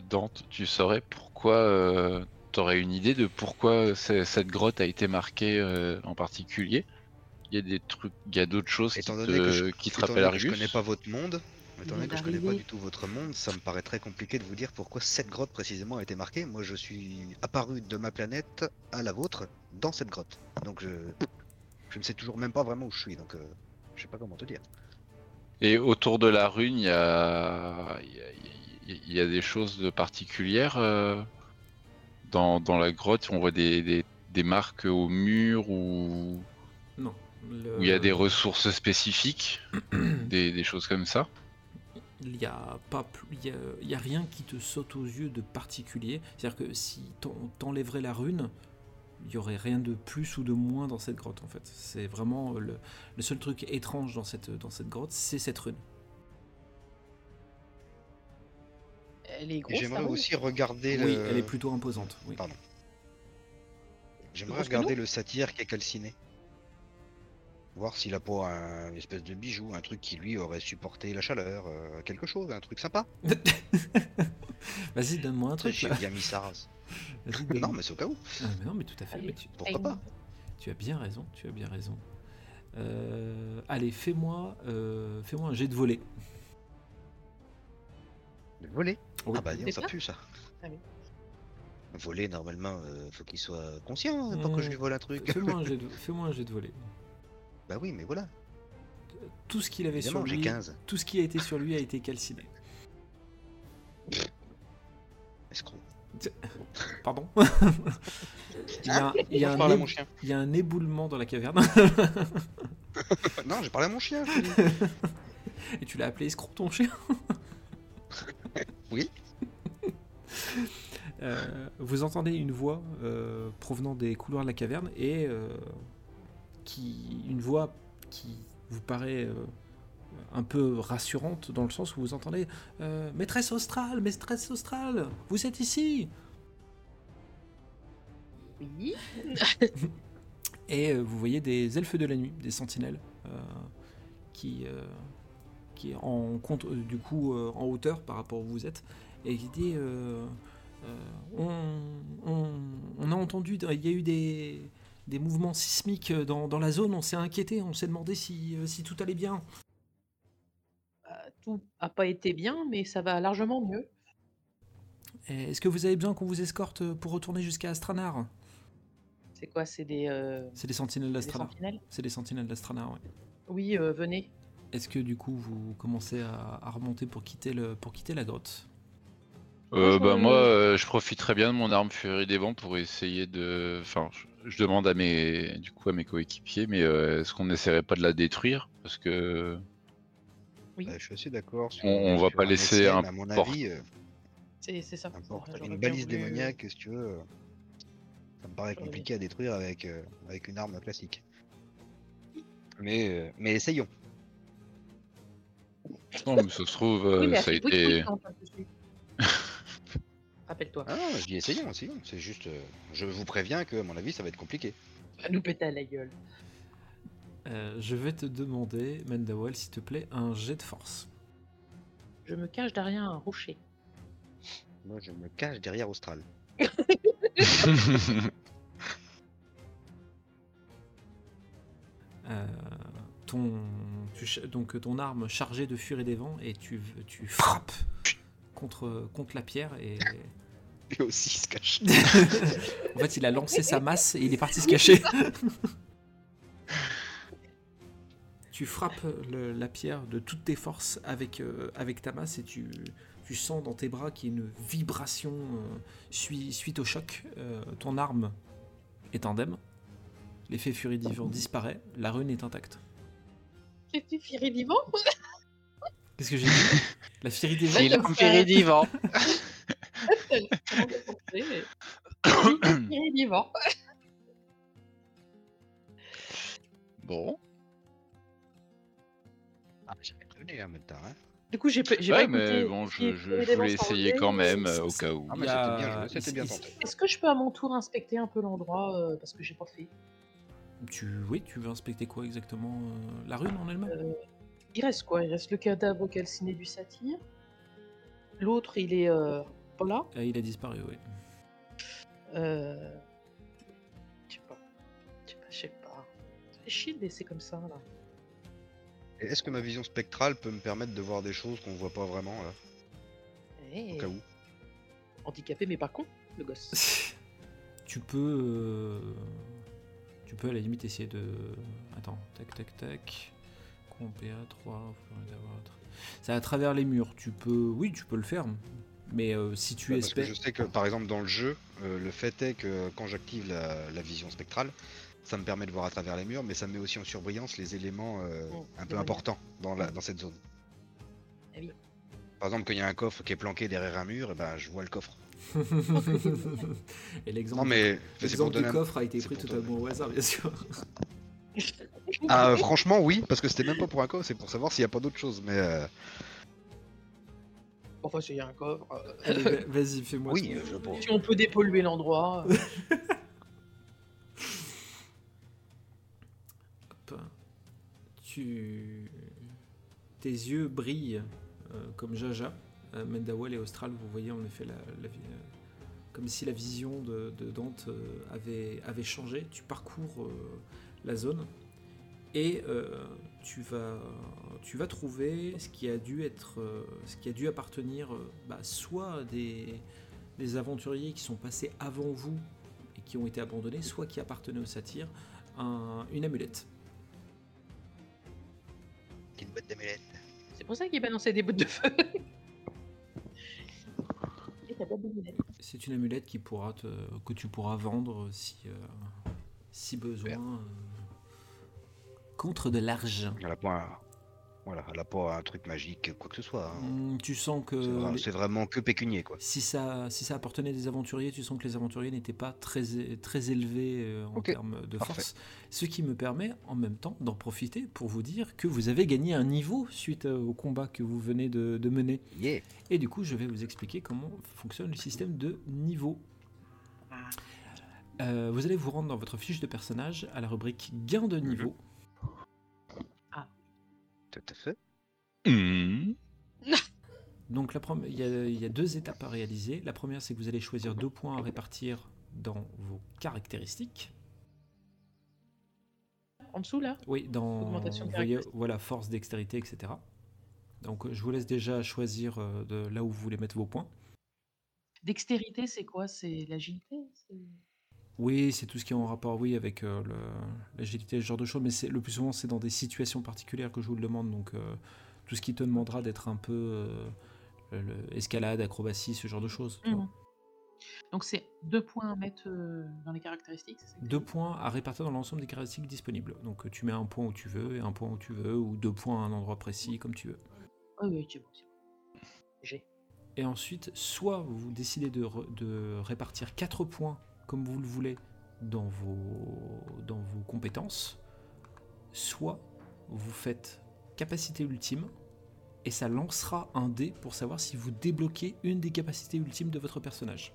Dante, tu saurais pourquoi, t'aurais une idée de pourquoi cette grotte a été marquée euh, en particulier? Il y a des trucs, il y a d'autres choses qui te, donné que je, qui te étant rappellent donné que je Argus. connais pas votre monde, étant donné que je connais pas du tout votre monde, ça me paraît très compliqué de vous dire pourquoi cette grotte précisément a été marquée. Moi, je suis apparu de ma planète à la vôtre dans cette grotte. Donc, je, je ne sais toujours même pas vraiment où je suis. Donc, euh, je sais pas comment te dire. Et autour de la rune, il y a, il y a- il y a- il y a des choses de particulières. euh, dans, dans la grotte, on voit des, des, des marques au mur ou Non. le- où il y a des ressources spécifiques, des, des choses comme ça. Il n'y a, pas plus- il y a, il y a rien qui te saute aux yeux de particulier. C'est-à-dire que si t'en- t'enlèverais la rune, il y aurait rien de plus ou de moins dans cette grotte en fait. C'est vraiment le, le seul truc étrange dans cette, dans cette grotte, c'est cette rune. Elle est Et grosse. J'aimerais rune aussi regarder Oui, le. elle est plutôt imposante. Oui. Pardon. J'aimerais regarder le satyre qui est calciné. Voir s'il a pas un une espèce de bijou, un truc qui lui aurait supporté la chaleur, euh, quelque chose, un truc sympa. Vas-y, donne-moi un truc. J'ai bien mis ça. Vas-y, Non, mais c'est au cas où. Ah, mais non, mais tout à fait. Allez. mais tu, Pourquoi pas? Tu as bien raison. Tu as bien raison. Euh, allez, fais-moi, euh, fais-moi un jet de volée. Le voler Oui. Ah bah non, ça pue ça. Ah oui. Voler, normalement, euh, faut qu'il soit conscient hein, pour que je Mm. lui vole un truc. Fais-moi un jet de, fais-moi un jet de volée. bah oui, mais voilà. Tout ce qu'il avait sur Évidemment, lui, 15. tout ce qui a été sur lui a été calciné. Escroc. Pardon Il y a un, il y a un parle à ébou- mon chien. il y a un éboulement dans la caverne non, j'ai parlé à mon chien. et tu l'as appelé escroc ton chien Oui. Euh, vous entendez une voix euh, provenant des couloirs de la caverne et euh, qui une voix qui vous paraît euh, un peu rassurante dans le sens où vous entendez euh, maîtresse australe, maîtresse australe, vous êtes ici Oui. Et euh, vous voyez des elfes de la nuit, des sentinelles, euh, qui, euh, qui est en compte euh, du coup euh, en hauteur par rapport où vous êtes, et qui dit euh, on, on- on a entendu, il y a eu des, des mouvements sismiques dans, dans la zone, on s'est inquiété, on s'est demandé si, si tout allait bien. Euh, tout a pas été bien, mais ça va largement mieux. Est-ce que vous avez besoin qu'on vous escorte pour retourner jusqu'à Astranar? C'est quoi? C'est des, euh, C'est des sentinelles d'Astranar. C'est des sentinelles d'Astranar, ouais. Oui, euh, venez. Est-ce que du coup vous commencez à, à remonter pour quitter, le, pour quitter la grotte? Euh, bah moi, euh, je profiterai bien de mon arme Furie des Vents pour essayer de. Enfin, je, je demande à mes, du coup, à mes coéquipiers, mais euh, est-ce qu'on n'essaierait pas de la détruire? Parce que Oui, Bah, je suis assez d'accord. sur- On- on va pas laisser un À mon porte- avis, euh, c'est c'est ça. un porte- J'aurais une balise voulu, euh, démoniaque, si tu veux. Ça me paraît compliqué à détruire avec, euh, avec une arme classique. Mais, euh, mais essayons. Non, mais ça se trouve, euh, Oui, ça a été. Rappelle-toi, Ah non, je dis essayons, essayons. C'est juste. euh, je vous préviens que, à mon avis, ça va être compliqué. va nous péter à la gueule. Euh, je vais te demander, Mendawal, s'il te plaît, un jet de force. Je me cache derrière un rocher. Moi, je me cache derrière Austral. Euh, ton, tu donc ton arme chargée de furie des vents et tu, tu frappes contre, contre la pierre et Lui aussi, il se cache. en fait il a lancé sa masse et il est parti se cacher. tu frappes le- la pierre de toutes tes forces avec, euh, avec ta masse et tu, tu sens dans tes bras qu'il y a une vibration euh, sui- suite au choc. Euh, ton arme est indemne. L'effet furie des vents disparaît. La rune est intacte. Furie vivant Qu'est-ce que j'ai dit? La un Furie vivant. Furie vivant. bon. Ah, j'avais prévenu en même temps. Hein. Du coup, j'ai pas j'ai Ouais, pas mais bon, je, je- je voulais essayer quand même, c'est- euh, au c'est- cas où. Ah, mais c'était bien joué, c'était bien tenté. Est-ce que je peux à mon tour inspecter un peu l'endroit euh, parce que j'ai pas fait? Tu, oui, tu veux inspecter quoi exactement euh, La rune en elle-même Euh, Il reste quoi? Il reste le cadavre calciné du satyre. L'autre, il est euh, pas là. Ah, Il a disparu, oui. Euh... Je sais pas. Je sais pas, je sais pas. Ça fait chier de laisser comme ça là. Est-ce que ma vision spectrale peut me permettre de voir des choses qu'on voit pas vraiment là? Eh, Au cas où. Handicapé mais pas con, le gosse. tu peux. euh, Tu peux à la limite essayer de. Attends, tac, tac, tac. Compéa 3, C'est à travers les murs. Tu peux. Oui, tu peux le faire. Mais euh, si tu Ouais, parce que espères. je sais que par exemple dans le jeu, euh, le fait est que quand j'active la, la vision spectrale, ça me permet de voir à travers les murs, mais ça me met aussi en surbrillance les éléments euh, Oh, un peu importants dans, la, dans cette zone. Ah oui. Par exemple, quand il y a un coffre qui est planqué derrière un mur, et ben je vois le coffre. Et l'exemple Non mais l'exemple du coffre a été pris totalement au hasard, bien sûr. Ah euh, franchement oui, parce que c'était même pas pour un coffre, c'est pour savoir s'il n'y a pas d'autre chose. Mais euh, Enfin, s'il y a un coffre. euh, vas-y, fais-moi oui, euh, je pense. Si on peut dépolluer l'endroit. euh, Hop. Tu... Tes yeux brillent euh, comme Jaja. Euh, Mendawal et Austral, vous voyez en effet la, euh, comme si la vision de, de Dante euh, avait, avait changé. Tu parcours euh, la zone et euh, tu, vas, tu vas trouver ce qui a dû être, euh, ce qui a dû appartenir euh, bah, soit à des, des aventuriers qui sont passés avant vous et qui ont été abandonnés, soit qui appartenaient aux satyres, un- une amulette. Une boîte d'amulettes. C'est pour ça qu'il balançait des bouts de feu. C'est une amulette qui pourra te, que tu pourras vendre si, euh, si besoin. euh, contre de l'argent. Un... Voilà, elle a pas un truc magique, quoi que ce soit. hein. Hmm, Tu sens que C'est vra- les- c'est vraiment que pécunier quoi. si, ça, si ça appartenait des aventuriers, tu sens que les aventuriers n'étaient pas très, très élevés euh, en termes de parfait. force. Ce qui me permet en même temps d'en profiter pour vous dire que vous avez gagné un niveau suite euh, au combat que vous venez de, de mener. Yeah. Et du coup, je vais vous expliquer comment fonctionne le système de niveau. Euh, vous allez vous rendre dans votre fiche de personnage à la rubrique gain de niveau. Tout à fait. Mhm. Donc la première, il y, a, il y a deux étapes à réaliser. La première, c'est que vous allez choisir deux points à répartir dans vos caractéristiques. En dessous, là? Oui, dans Augmentation voyez, voilà, force, dextérité, etc. Donc je vous laisse déjà choisir euh, de là où vous voulez mettre vos points. Dextérité, c'est quoi? C'est l'agilité? Oui, c'est tout ce qui est en rapport, oui, avec euh, l'agilité, ce genre de choses, mais le plus souvent, c'est dans des situations particulières que je vous le demande, donc euh, tout ce qui te demandera d'être un peu euh, le- le- escalade, acrobatie, ce genre de choses. Mhm. Donc c'est deux points à mettre euh, dans les caractéristiques, ça Deux points à répartir dans l'ensemble des caractéristiques disponibles. Donc tu mets un point où tu veux, et un point où tu veux, ou deux points à un endroit précis, comme tu veux. Oui, oui, c'est bon, c'est bon. J'ai. Et ensuite, soit vous décidez de, répartir 4 points comme vous le voulez dans vos, dans vos compétences, soit vous faites capacité ultime et ça lancera un dé pour savoir si vous débloquez une des capacités ultimes de votre personnage.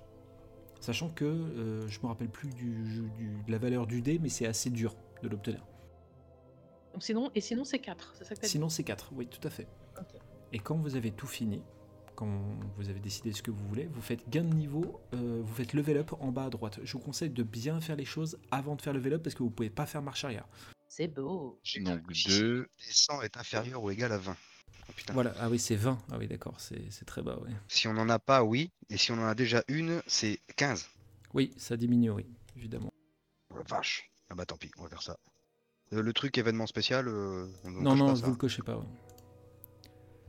Sachant que euh, je me rappelle plus du, du- de la valeur du dé, mais c'est assez dur de l'obtenir. Sinon, et sinon c'est 4, c'est ça que t'as dit? Sinon, c'est 4, oui, tout à fait. Et quand vous avez tout fini, quand vous avez décidé ce que vous voulez, vous faites gain de niveau, euh, vous faites level up en bas à droite. Je vous conseille de bien faire les choses avant de faire level up parce que vous pouvez pas faire marche arrière. C'est beau. J'ai Donc cru que si deux. les 100 est inférieur ou égal à 20. Oh, putain. Voilà, ah oui, c'est 20. Ah oui, d'accord, c'est très bas, oui. Si on en a pas, oui. Et si on en a déjà une, c'est 15. Oui, ça diminue, oui, évidemment. Oh la vache. Ah bah tant pis, on va faire ça. Euh, le truc événement spécial, euh, on on non, non, pas vous ça. le cochez pas. ouais.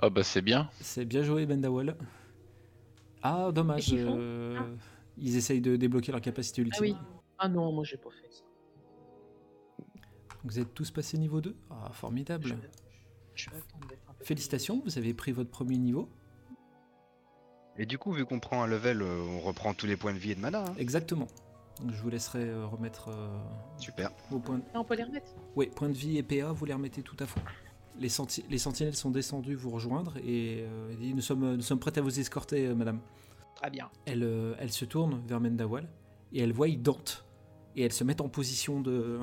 Ah bah c'est bien. C'est bien joué, Bendawal. Ah, dommage. Euh, Ah. Ils essayent de débloquer leur capacité ultime. Ah oui. Ah non, moi j'ai pas fait ça. Vous êtes tous passés niveau 2 Ah, formidable. Je, je vais Félicitations, vous avez pris votre premier niveau. Et du coup, vu qu'on prend un level, euh, on reprend tous les points de vie et de mana. hein. Exactement. Donc, je vous laisserai euh, remettre euh, Super. vos points. Ah, on peut les remettre Oui, points de vie et PA, vous les remettez tout à fond. Les, senti- les sentinelles sont descendus vous rejoindre et euh, dit, nous, sommes, nous sommes prêts à vous escorter, euh, madame. Très bien. Elle, euh, elle se tourne vers Mendawal et elle voit Dante. Et elle se met en position de,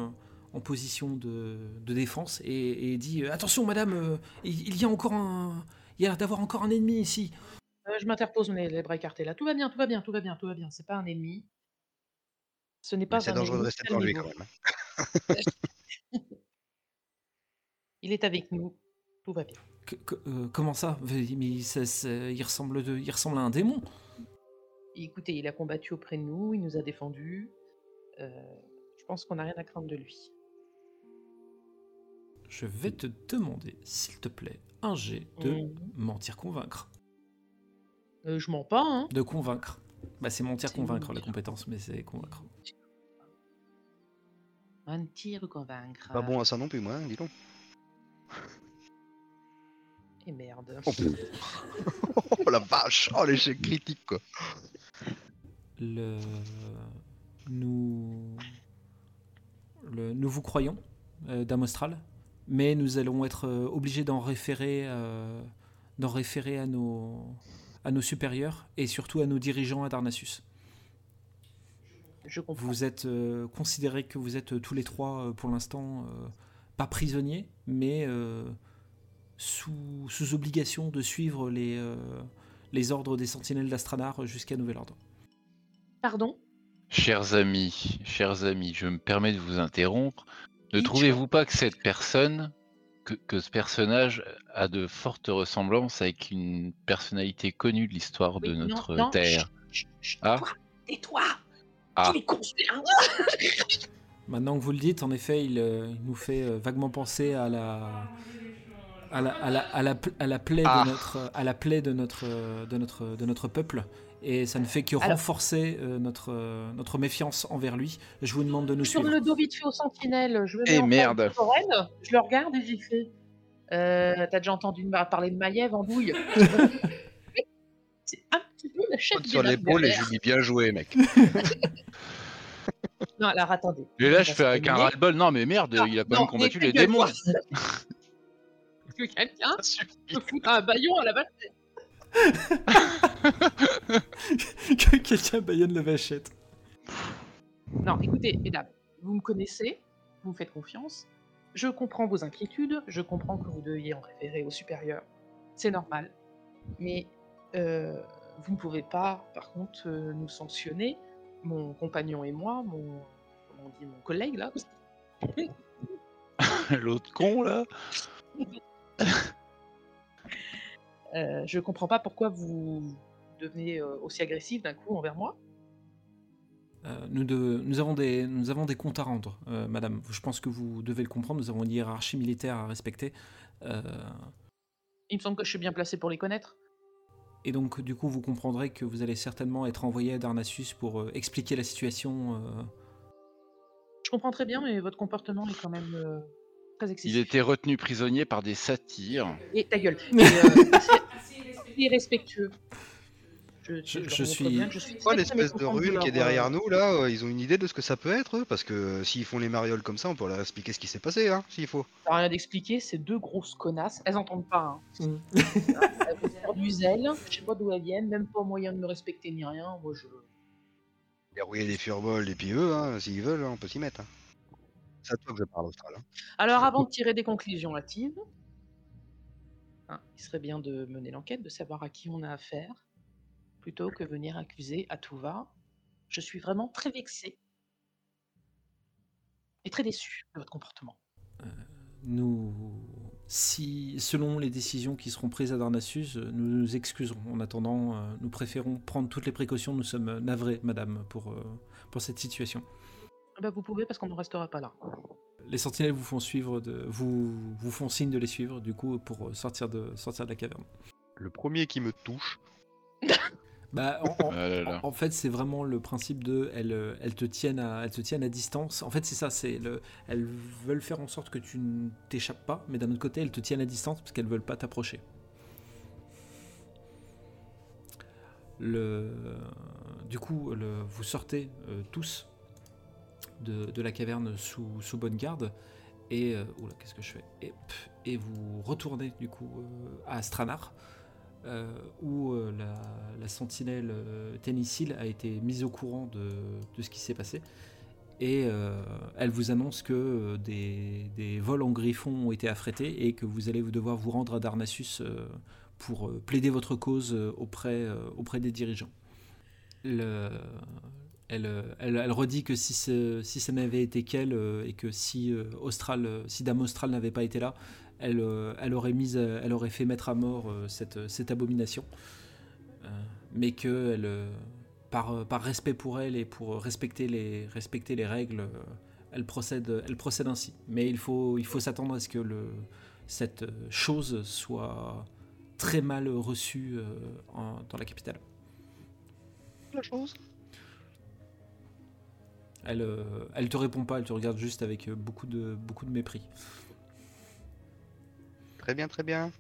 en position de, de défense et, et dit euh, Attention, madame, euh, il, il y a encore un. Il y a l'air d'avoir encore un ennemi ici. Euh, je m'interpose, mais les bras écartés là. Tout va bien, tout va bien, tout va bien, tout va bien. C'est pas un ennemi. Ce n'est pas C'est un dangereux de rester devant lui quand même. Il est avec nous. Tout va bien. Que- que- euh, comment ça? Mais ça- ça- il, ressemble de, il ressemble à un démon. Écoutez, il a combattu auprès de nous, il nous a défendus. Euh, je pense qu'on n'a rien à craindre de lui. Je vais te demander, s'il te plaît, un jet de Mhm. mentir convaincre. Euh, je mens pas, hein. De convaincre. Bah, c'est mentir C'est convaincre la compétence, mais c'est convaincre. Mentir ou convaincre. Pas bon à ça non plus, moi, hein, dis donc. Et merde. Oh, Oh la vache Oh l'échec critique quoi Le... Nous... le- Nous vous croyons, euh, Dame Austral, mais nous allons être euh, obligés d'en référer, euh, d'en référer à, nos... à nos supérieurs et surtout à nos dirigeants à Darnassus. Je comprends. Vous êtes euh, considérés que vous êtes tous les trois euh, pour l'instant euh, pas prisonniers, mais euh, sous, sous obligation de suivre les, euh, les ordres des sentinelles d'Astranar jusqu'à nouvel ordre. Pardon? Chers amis, chers amis, je me permets de vous interrompre. Ne trouvez-vous pas que cette personne, que, que ce personnage a de fortes ressemblances avec une personnalité connue de l'histoire de Oui, notre non, terre? chut, chut, chut, Ah. toi, Tais-toi Ah. Con. Maintenant que vous le dites, en effet, il, euh, il nous fait euh, vaguement penser à la à la, à la, à la, pl- à la plaie Ah. de notre à la plaie de notre de notre de notre peuple et ça ne fait que Alors- renforcer euh, notre euh, notre méfiance envers lui. Je vous demande de nous Sur suivre. le dos vite fait au sentinelle, je me mets Eh, en face merde. je le regarde et j'y fais. Euh, T'as déjà entendu parler de Maiev en douille C'est un petit peu la chef sur l'épaule et je lui dis bien joué mec Non, alors attendez. Et là, je fais avec un ras-le-bol. Non, mais merde, Non, il a quand non, même combattu les démons. toi. que quelqu'un me fout un baillon à la balle. que quelqu'un baillonne la vachette. Non, écoutez, mesdames, vous me connaissez, vous me faites confiance. Je comprends vos inquiétudes, je comprends que vous deviez en référer au supérieur. C'est normal. Mais euh, vous ne pouvez pas, par contre, euh, nous sanctionner, mon compagnon et moi, mon, comment on dit, mon collègue là. L'autre con, là. Euh, je comprends pas pourquoi vous devenez euh, aussi agressif d'un coup envers moi. Euh, nous, de- nous, avons des, nous avons des comptes à rendre, euh, madame. Je pense que vous devez le comprendre. Nous avons une hiérarchie militaire à respecter. Euh, Il me semble que je suis bien placé pour les connaître. Et donc, du coup, vous comprendrez que vous allez certainement être envoyé à Darnassus pour euh, expliquer la situation. euh, Je comprends très bien, mais votre comportement est quand même euh, très excessif. Il était retenu prisonnier par des satyres. Et ta gueule. Et, euh, c'est irrespectueux. Je, Je- je suis- bien je suis Quoi l'espèce de rune qui est derrière euh, nous là euh, Ils ont une idée de ce que ça peut être eux Parce que euh, s'ils font les marioles comme ça on peut leur expliquer ce qui s'est passé hein, s'il faut Ça n'a rien d'expliquer, c'est deux grosses connasses. Elles entendent pas. Hein. Mm. Elles vont faire du zèle. Je sais pas d'où elles viennent, même pas moyen de me respecter ni rien. Moi, je. Dérouiller les furbols et puis eux, hein, s'ils veulent, on peut s'y mettre. hein. C'est à toi que je parle Austral. hein. Alors, avant de tirer des conclusions hâtives, il serait bien de mener l'enquête, de savoir à qui on a affaire, plutôt que venir accuser à tout va. Je suis vraiment très vexée et très déçue de votre comportement. nous, si, selon les décisions qui seront prises à Darnassus, euh, nous nous excuserons. En attendant, euh, nous préférons prendre toutes les précautions. Nous sommes euh, navrés, madame, pour, euh, pour cette situation. Ah bah, vous pouvez parce qu'on ne restera pas là. Les sentinelles vous font suivre, de, vous, vous font signe de les suivre, du coup, pour euh, sortir de, sortir de la caverne. Le premier qui me touche, Bah, en, en- Ah là là. en fait, c'est vraiment le principe de, elles, euh, elles te tiennent à, elles te tiennent à distance. En fait, c'est ça, c'est le, elles veulent faire en sorte que tu ne t'échappes pas, mais d'un autre côté, elles te tiennent à distance parce qu'elles veulent pas t'approcher. Le, du coup, le, vous sortez euh, tous de, de la caverne sous, sous bonne garde et euh, oula, qu'est-ce que je fais? Et, vous retournez du coup euh, à Stranar où euh, la, sentinelle euh, Tennissil a été mise au courant de, ce qui s'est passé. Et euh, elle vous annonce que euh, des, vols en griffon ont été affrétés et que vous allez devoir vous rendre à Darnassus euh, pour euh, plaider votre cause euh, auprès, euh, auprès des dirigeants. Le- elle, euh, redit que si, ça n'avait été qu'elle euh, et que si, euh, Austral, euh, si Dame Austral n'avait pas été là, elle, euh, elle, aurait elle fait mettre à mort euh, cette, cette abomination. Euh, mais que elle, euh, par, euh, par respect pour elle et pour respecter les, respecter les règles, euh, elle procède, elle procède ainsi. Mais il faut, il faut s'attendre à ce que le, cette euh, chose soit très mal reçue euh, en- dans la capitale. La chose? Elle, euh, elle te répond pas, elle te regarde juste avec euh, beaucoup de, beaucoup de mépris. Très bien, très bien.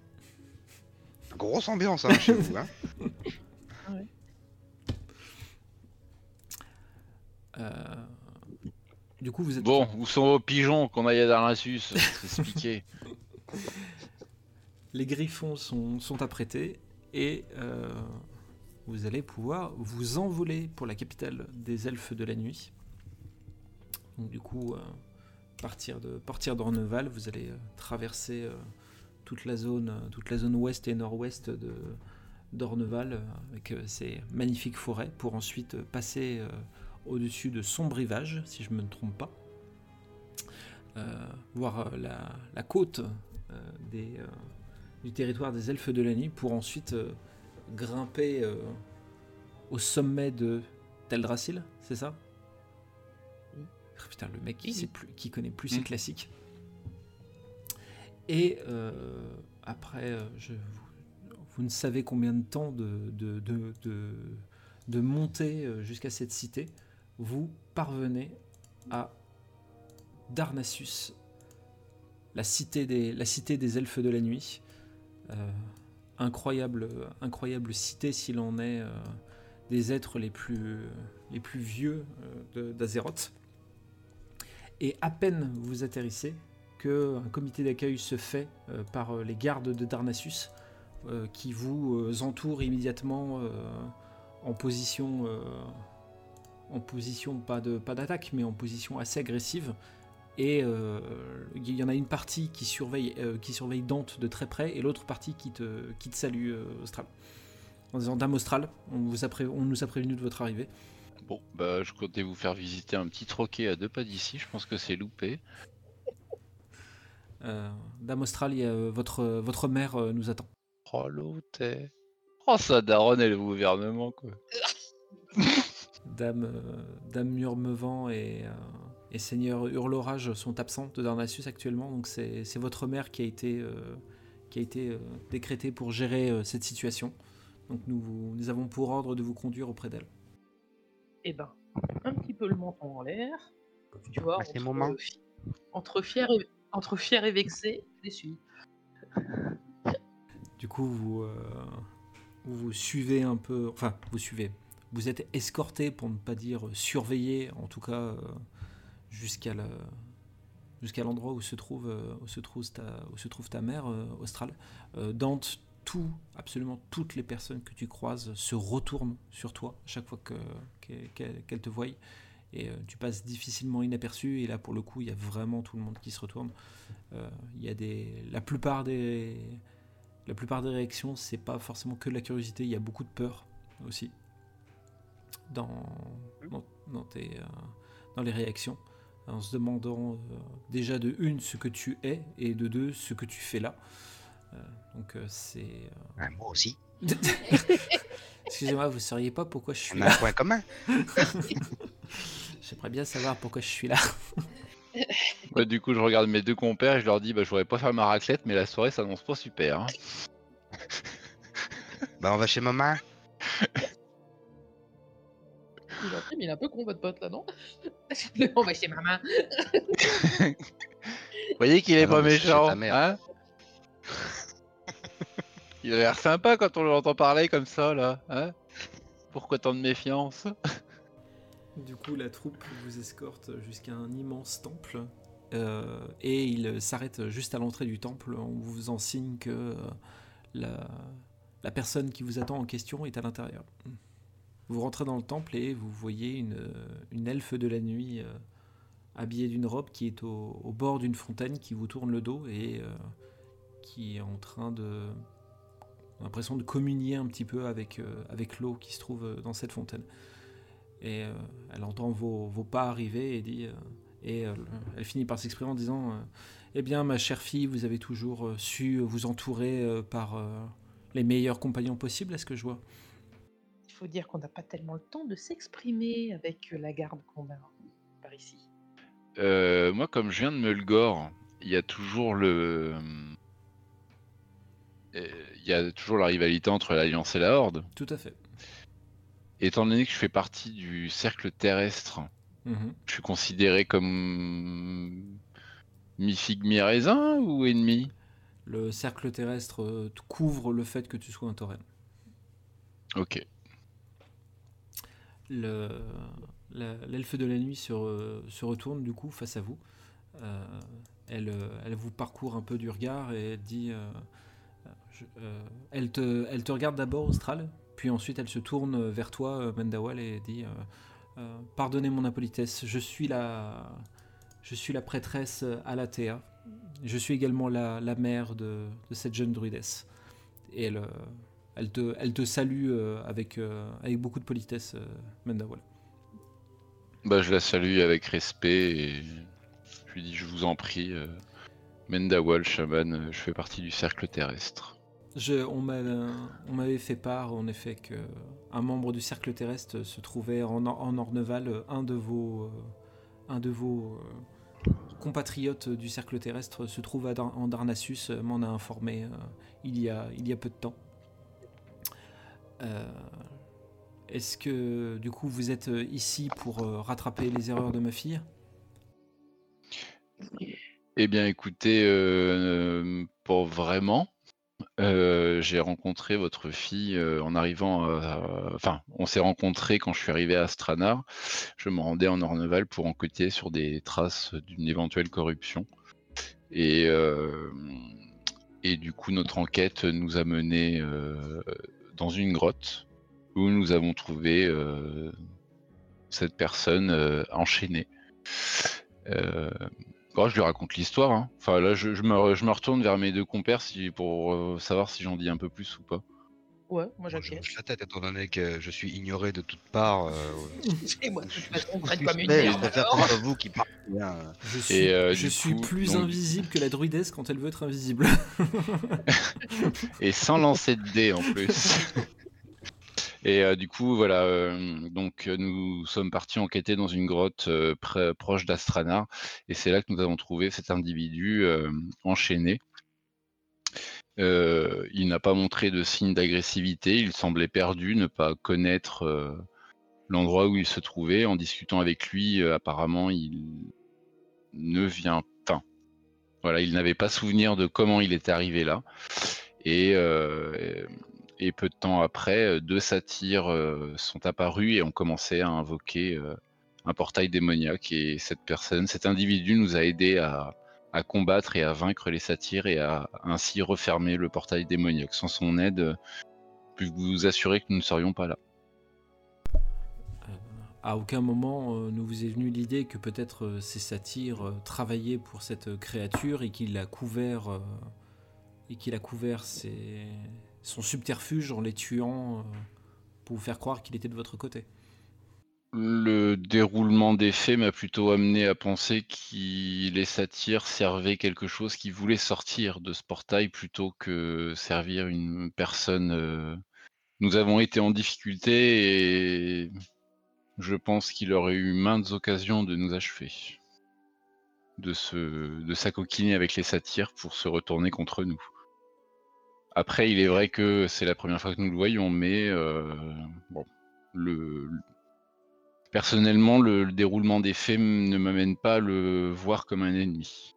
Grosse ambiance hein, chez vous. Hein. Euh, du coup, vous êtes Bon, où sont vos pigeons qu'on aille à Darnassus Expliquez. les griffons sont, sont apprêtés et euh, vous allez pouvoir vous envoler pour la capitale des elfes de la nuit. Donc du coup, euh, partir de partir d'Orneval, vous allez euh, traverser euh, toute la zone, euh, toute la zone ouest et nord-ouest de d'Orneval euh, avec euh, ces magnifiques forêts pour ensuite euh, passer euh, au-dessus de Sombre Rivage, si je me ne trompe pas. Euh, voir euh, la, la côte euh, des, euh, du territoire des elfes de la nuit pour ensuite euh, grimper euh, au sommet de Teldrassil, c'est ça? Ah, Putain, le mec qui, sait oui. plus, qui connaît plus ses Mm. classiques. Et euh, après, euh, vous, ne savez combien de temps de, de, de, de, monter euh, jusqu'à cette cité, vous parvenez à Darnassus, la cité des, la cité des elfes de la nuit. Incroyable, incroyable cité s'il en est des êtres les plus, les plus vieux d'Azeroth. Et à peine vous atterrissez que un comité d'accueil se fait euh, par euh, les gardes de Darnassus euh, qui vous entourent immédiatement en position, en position pas de pas d'attaque, mais en position assez agressive. Et il y en a une partie qui surveille, qui surveille Dante de très près, et l'autre partie qui te, qui te salue, Austral. En disant Dame Austral, on, vous a pré- on nous a prévenu de votre arrivée. Bon, bah je comptais vous faire visiter un petit troquet à deux pas d'ici, je pense que c'est loupé. Euh, Dame Austral, euh, votre, votre mère euh, nous attend. Oh l'autre. Oh ça daronne et le gouvernement quoi. Dame, euh, Dame Murmevant et, euh, et Seigneur Hurlorage sont absents de Darnassus actuellement, donc c'est c'est votre mère qui a été, euh, qui a été euh, décrétée pour gérer euh, cette situation. Donc nous, vous- nous avons pour ordre de vous conduire auprès d'elle. Eh ben, un petit peu le menton en l'air. Tu vois, entre, entre, fier et, entre fier et vexé, je suis. Du coup, vous, euh, vous suivez un peu, enfin, vous suivez. Vous êtes escorté, pour ne pas dire surveillé, en tout cas, euh, jusqu'à jusqu'à l'endroit où se trouve, euh, où se trouve ta, où se trouve ta mère, euh, Austral. Euh, Dante, tout, absolument toutes les personnes que tu croises se retournent sur toi chaque fois que- qu'elles te voient. Et euh, tu passes difficilement inaperçu. Et là, pour le coup, il y a vraiment tout le monde qui se retourne. Euh, Il y a des, la plupart des, la plupart des réactions, c'est pas forcément que de la curiosité, il y a beaucoup de peur aussi dans, dans, dans tes, euh, dans les réactions, en se demandant euh, déjà de une ce que tu es et de deux ce que tu fais là. Euh, donc euh, c'est. euh, Ouais, moi aussi. Excusez-moi, vous sauriez pas pourquoi je suis On a là. un point commun. J'aimerais bien savoir pourquoi je suis là. Ouais, du coup je regarde mes deux compères et je leur dis bah je voudrais pas faire ma raclette mais la soirée s'annonce pas super. hein. Bah on va chez maman. Il a, il est un peu con, votre pote, là, non? On va chez maman. Vous voyez qu'il est Ah non, pas mais c'est chez méchant, ta mère. hein? Il a l'air sympa quand on l'entend parler comme ça là, hein? Pourquoi tant de méfiance? Du coup, la troupe vous escorte jusqu'à un immense temple. euh, et il s'arrête juste à l'entrée du temple en vous faisant signe que euh, la, personne qui vous attend en question est à l'intérieur. Vous rentrez dans le temple et vous voyez une, elfe de la nuit euh, habillée d'une robe qui est au, bord d'une fontaine qui vous tourne le dos et qui est en train de on l'impression de communier un petit peu avec, euh, avec l'eau qui se trouve euh, dans cette fontaine. Et euh, elle entend vos, vos pas arriver et dit euh, et euh, elle finit par s'exprimer en disant euh, Eh bien, ma chère fille, vous avez toujours euh, su vous entourer euh, par euh, les meilleurs compagnons possibles, est-ce que je vois? Il faut dire qu'on n'a pas tellement le temps de s'exprimer avec la garde qu'on a par ici. Euh, moi, comme je viens de Mulgore, il y a toujours le. Il y a toujours la rivalité entre l'Alliance et la Horde. Tout à fait. Étant donné que je fais partie du cercle terrestre, Mhm. je suis considéré comme mi-figue, mi-raisin ou ennemi? Le cercle terrestre euh, couvre le fait que tu sois un tauren. Ok. Le- L'elfe de la nuit se, re- se retourne du coup face à vous. Euh, elle, euh, elle vous parcourt un peu du regard et dit. euh, euh, elle, te, regarde d'abord, Austral, puis ensuite elle se tourne vers toi, euh, Mendawal, et dit euh, euh, Pardonnez mon impolitesse, je suis la, la prêtresse Alatea. Je suis également la, mère de, cette jeune druidesse. Et elle, euh, te, salue euh, avec, euh, beaucoup de politesse, euh, Mendawal. Bah, je la salue avec respect et je lui dis je vous en prie, euh, Mendawal, chaman, euh, je fais partie du cercle terrestre. On m'a- on m'avait fait part, en effet, que un membre du cercle terrestre se trouvait en, Or- en Orneval. Un de vos, euh, euh, compatriotes du cercle terrestre se trouve à en Darnassus, euh, m'en a informé il, y a, il y a peu de temps. Est-ce que, du coup, vous êtes ici pour rattraper les erreurs de ma fille? Eh bien, écoutez, euh, pour vraiment, j'ai rencontré votre fille en arrivant. à- Enfin, on s'est rencontrés quand je suis arrivé à Stranar. Je me rendais en Orneval pour enquêter sur des traces d'une éventuelle corruption. Et, du coup, notre enquête nous a menés dans une grotte où nous avons trouvé cette personne enchaînée. Euh, Bon, je lui raconte l'histoire. hein. Enfin, là, je, je me, je me retourne vers mes deux compères si, pour euh, savoir si j'en dis un peu plus ou pas. Ouais, moi je j'acquiesce. hoche la tête étant donné que je suis ignoré de toutes parts. euh, Et moi, de toute façon, on je traite comme une je merde. vous qui parlez. hein. Je suis, Et, euh, je suis coup, plus donc- invisible que la druidesse quand elle veut être invisible. Et sans lancer de dés en plus. Et euh, du coup, voilà, euh, donc euh, nous sommes partis enquêter dans une grotte proche d'Astranar, et c'est là que nous avons trouvé cet individu enchaîné. Il n'a pas montré de signe d'agressivité, il semblait perdu, ne pas connaître l'endroit où il se trouvait. En discutant avec lui, apparemment, il ne vient pas. Voilà, il n'avait pas souvenir de comment il était arrivé là. Et, et peu de temps après, euh, deux satyres euh, sont apparus et ont commencé à invoquer euh, un portail démoniaque. Et cette personne, cet individu nous a aidé à, combattre et à vaincre les satyres et à ainsi refermer le portail démoniaque. Sans son aide, euh, puis vous assurez que nous ne serions pas là. À aucun moment euh, ne vous est venue l'idée que peut-être ces satyres travaillaient pour cette créature et qu'il a couvert et qu'il a couvert ses- son subterfuge en les tuant euh, pour vous faire croire qu'il était de votre côté. Le déroulement des faits m'a plutôt amené à penser que les satyres servaient quelque chose qui voulait sortir de ce portail plutôt que servir une personne. euh. Nous avons été en difficulté et je pense qu'il aurait eu maintes occasions de nous achever. De, se, de s'acoquiner avec les satyres pour se retourner contre nous. Après, il est vrai que c'est la première fois que nous le voyons, mais euh, bon, le, Personnellement, le, le déroulement des faits ne m'amène pas à le voir comme un ennemi.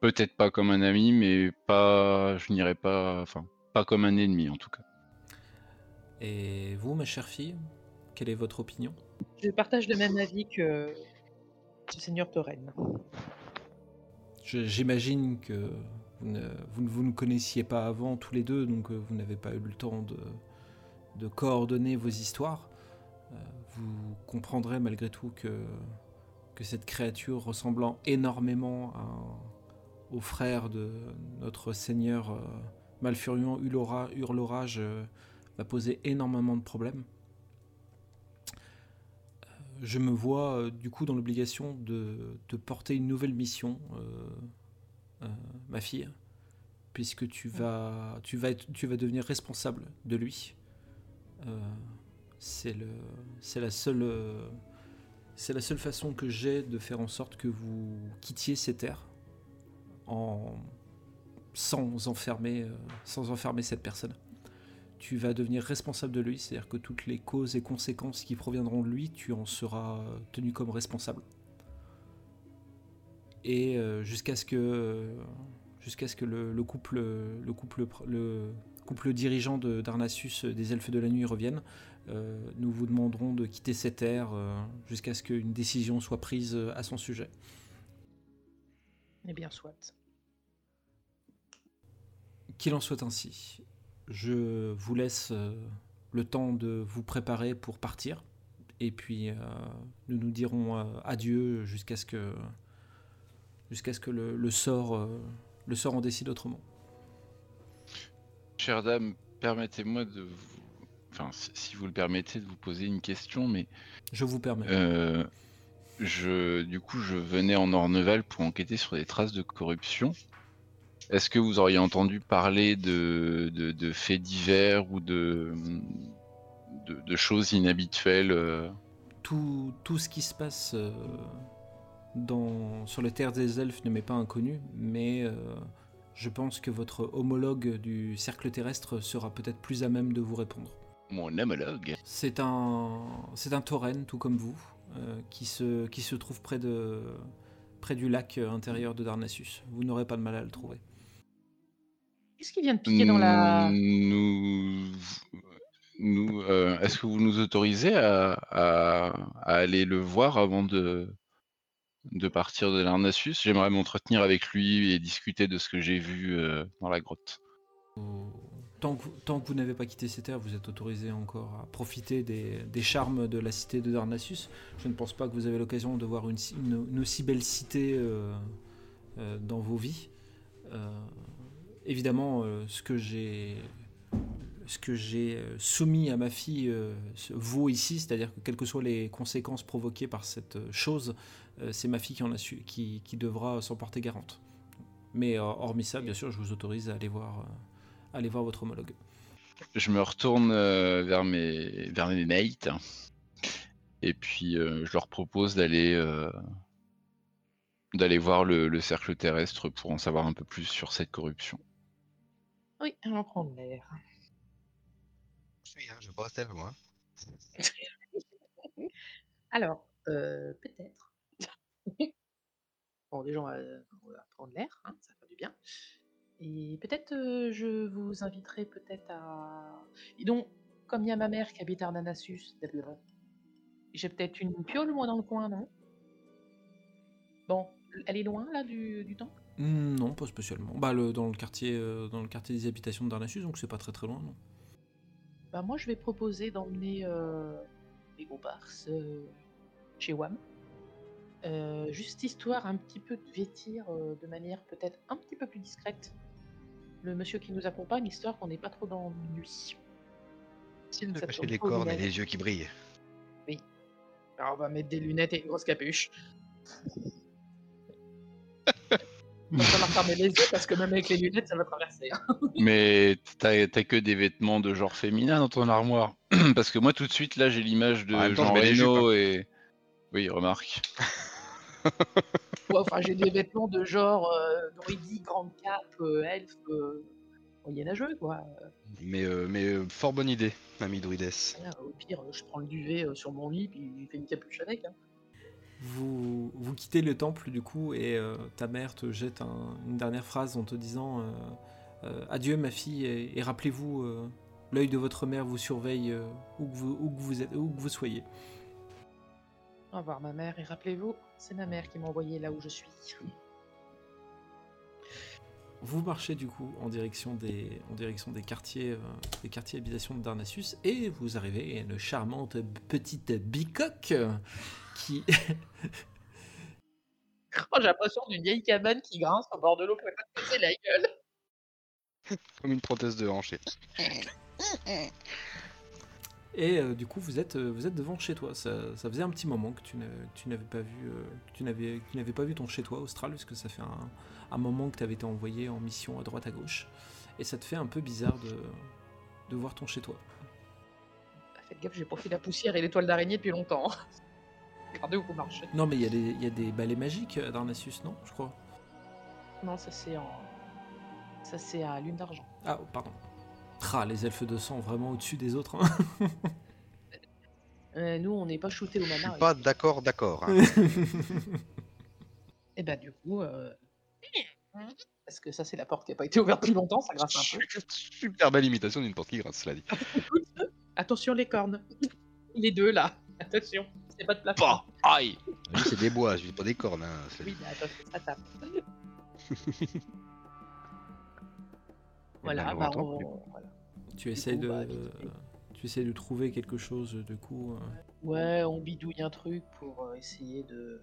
Peut-être pas comme un ami, mais pas, je n'irai pas, enfin, pas comme un ennemi en tout cas. Et vous, ma chère fille, quelle est votre opinion? Je partage le même avis que ce seigneur Tauren. Je- J'imagine que vous ne, vous, ne- connaissiez pas avant tous les deux, donc euh, vous n'avez pas eu le temps de, coordonner vos histoires. Euh, vous comprendrez malgré tout que, que cette créature ressemblant énormément à- au frère de notre seigneur euh, Malfurion Hurlora- Hurlorage va poser énormément de problèmes. Je me vois du coup dans l'obligation de, de porter une nouvelle mission, ma fille, puisque tu vas, tu vas, tu vas devenir responsable de lui. Euh, c'est le, c'est la seule, euh, c'est la seule façon que j'ai de faire en sorte que vous quittiez ces terres, en sans enfermer, euh, sans enfermer cette personne. Tu vas devenir responsable de lui, c'est-à-dire que toutes les causes et conséquences qui proviendront de lui, tu en seras tenu comme responsable. Et euh, jusqu'à ce que, jusqu'à ce que le, le couple, le couple, le couple dirigeant de d'Arnassus euh, des Elfes de la Nuit revienne, euh, nous vous demanderons de quitter cette ère euh, jusqu'à ce qu'une décision soit prise euh, à son sujet. Eh bien, soit. Qu'il en soit ainsi. Je vous laisse euh, le temps de vous préparer pour partir. Et puis, euh, nous nous dirons euh, adieu jusqu'à ce que, jusqu'à ce que le, le sort, euh, le sort en décide autrement. Chère dame, permettez-moi de vous. Enfin, si- vous le permettez, de vous poser une question, mais Je vous permets. euh, je, du coup, je venais en Orneval pour enquêter sur des traces de corruption. Est-ce que vous auriez entendu parler de, de- de faits divers ou de, de, de choses inhabituelles euh, tout, tout ce qui se passe euh, dans, sur les terres des elfes ne m'est pas inconnu, mais euh, je pense que votre homologue du cercle terrestre sera peut-être plus à même de vous répondre. Mon homologue C'est un, c'est un tauren, tout comme vous, euh, qui, se, qui se trouve près, de, près du lac intérieur de Darnassus. Vous n'aurez pas de mal à le trouver. Qu'est-ce qui vient de piquer dans la. Nous, nous, euh, est-ce que vous nous autorisez à, à- à aller le voir avant de, de partir de l'Arnassus J'aimerais m'entretenir avec lui et discuter de ce que j'ai vu euh, dans la grotte. Tant que, tant que vous n'avez pas quitté ces terres, vous êtes autorisé encore à profiter des, des charmes de la cité de Darnassus. Je ne pense pas que vous avez l'occasion de voir une, une- une aussi belle cité euh, euh, dans vos vies. Évidemment, ce que j'ai ce que j'ai soumis à ma fille vaut ici, c'est-à-dire que quelles que soient les conséquences provoquées par cette chose, c'est ma fille qui, en a su, qui, qui devra s'en porter garante. Mais euh, hormis ça, bien sûr, je vous autorise à aller voir, euh, aller voir votre homologue. Je me retourne euh, vers mes vers mes mates et puis euh, je leur propose d'aller euh, d'aller voir le, le cercle terrestre pour en savoir un peu plus sur cette corruption. Oui, allons prendre l'air. Je suis, hein, je vais pas rester loin. Alors, euh, peut-être. Bon, déjà, on va, on va prendre l'air, hein, ça fait du bien. Et peut-être euh, je vous inviterai peut-être à. Dis donc, comme il y a ma mère qui habite à Arnanassus, j'ai peut-être une piole, moi, dans le coin, non? Bon, elle est loin, là, du, du temple? Hmm, non, pas spécialement. Bah, le, dans, le quartier, euh, dans le quartier des habitations de Darnassus, donc c'est pas très très loin, non. Bah, moi, je vais proposer d'emmener euh, les euh, chez WAM. Euh, juste histoire un petit peu de vêtir euh, de manière peut-être un petit peu plus discrète le monsieur qui nous accompagne, histoire qu'on n'est pas trop dans nuit. De Ça cacher les cornes et les yeux qui brillent. Alors, on va mettre des lunettes et une grosse capuche. On va falloir fermer les yeux parce que même avec les lunettes, ça va traverser. hein. Mais t'as que des vêtements de genre féminin dans ton armoire. Parce que moi, tout de suite, là, j'ai l'image de Jean Reno et. Oui, remarque. Ouais, enfin, j'ai des vêtements de genre euh, druidique, grande cape, euh, elfe, euh, moyenâgeux, quoi. Mais, euh, mais euh, fort bonne idée, ami Druides. Rien, Au pire, je prends le duvet euh, sur mon lit, puis je fais une capuche avec. hein. Vous, vous quittez le temple du coup et euh, ta mère te jette un- une dernière phrase en te disant euh, euh, Adieu ma fille et, et rappelez-vous, euh, l'œil de votre mère vous surveille euh, où, que vous, où que vous êtes, où que vous soyez. Au revoir, ma mère, et rappelez-vous, c'est ma mère qui m'a envoyé là où je suis. Vous marchez du coup en direction des, en direction des quartiers, euh, des quartiers habitation de Darnassus et vous arrivez à une charmante petite bicoque qui, Oh, j'ai l'impression d'une vieille cabane qui grince au bord de l'eau pour pas te casser la gueule. Comme une prothèse de hanche. Et euh, du coup, vous êtes, euh, vous êtes devant chez toi. Ça, ça faisait un petit moment que tu n'avais pas vu, euh, que tu n'avais, n'avais pas vu ton chez toi austral, parce que ça fait un, un moment que tu avais été envoyé en mission à droite à gauche, et ça te fait un peu bizarre de, de voir ton chez toi. Bah, faites gaffe, j'ai pas fait la poussière et l'étoile d'araignée depuis longtemps. Regardez où vous marchez. Non, mais il y, a des- il y a des balais magiques à Darnassus, non Je crois. Non, ça c'est en. Ça, c'est à Lune d'Argent. Ah, oh, pardon. Tra, les elfes de sang vraiment au-dessus des autres. hein. Euh, nous, on n'est pas shooté au Je mana. suis pas d'accord, d'accord. hein. Et bah, du coup. euh, Parce que ça, c'est la porte qui n'a pas été ouverte depuis longtemps, ça grince un peu. Super belle imitation d'une porte qui grince, cela dit. Attention, les cornes. Les deux, là. Attention, c'est pas de plafond. Bah, aïe Lui, c'est des bois, je dis pas des cornes. Hein. Oui, mais attention, ça tape. Voilà, ben, on bah, on- voilà. tu essayes coup, de. bah, fait. Tu essayes de trouver quelque chose de coup. euh, Ouais, on bidouille un truc pour euh, essayer de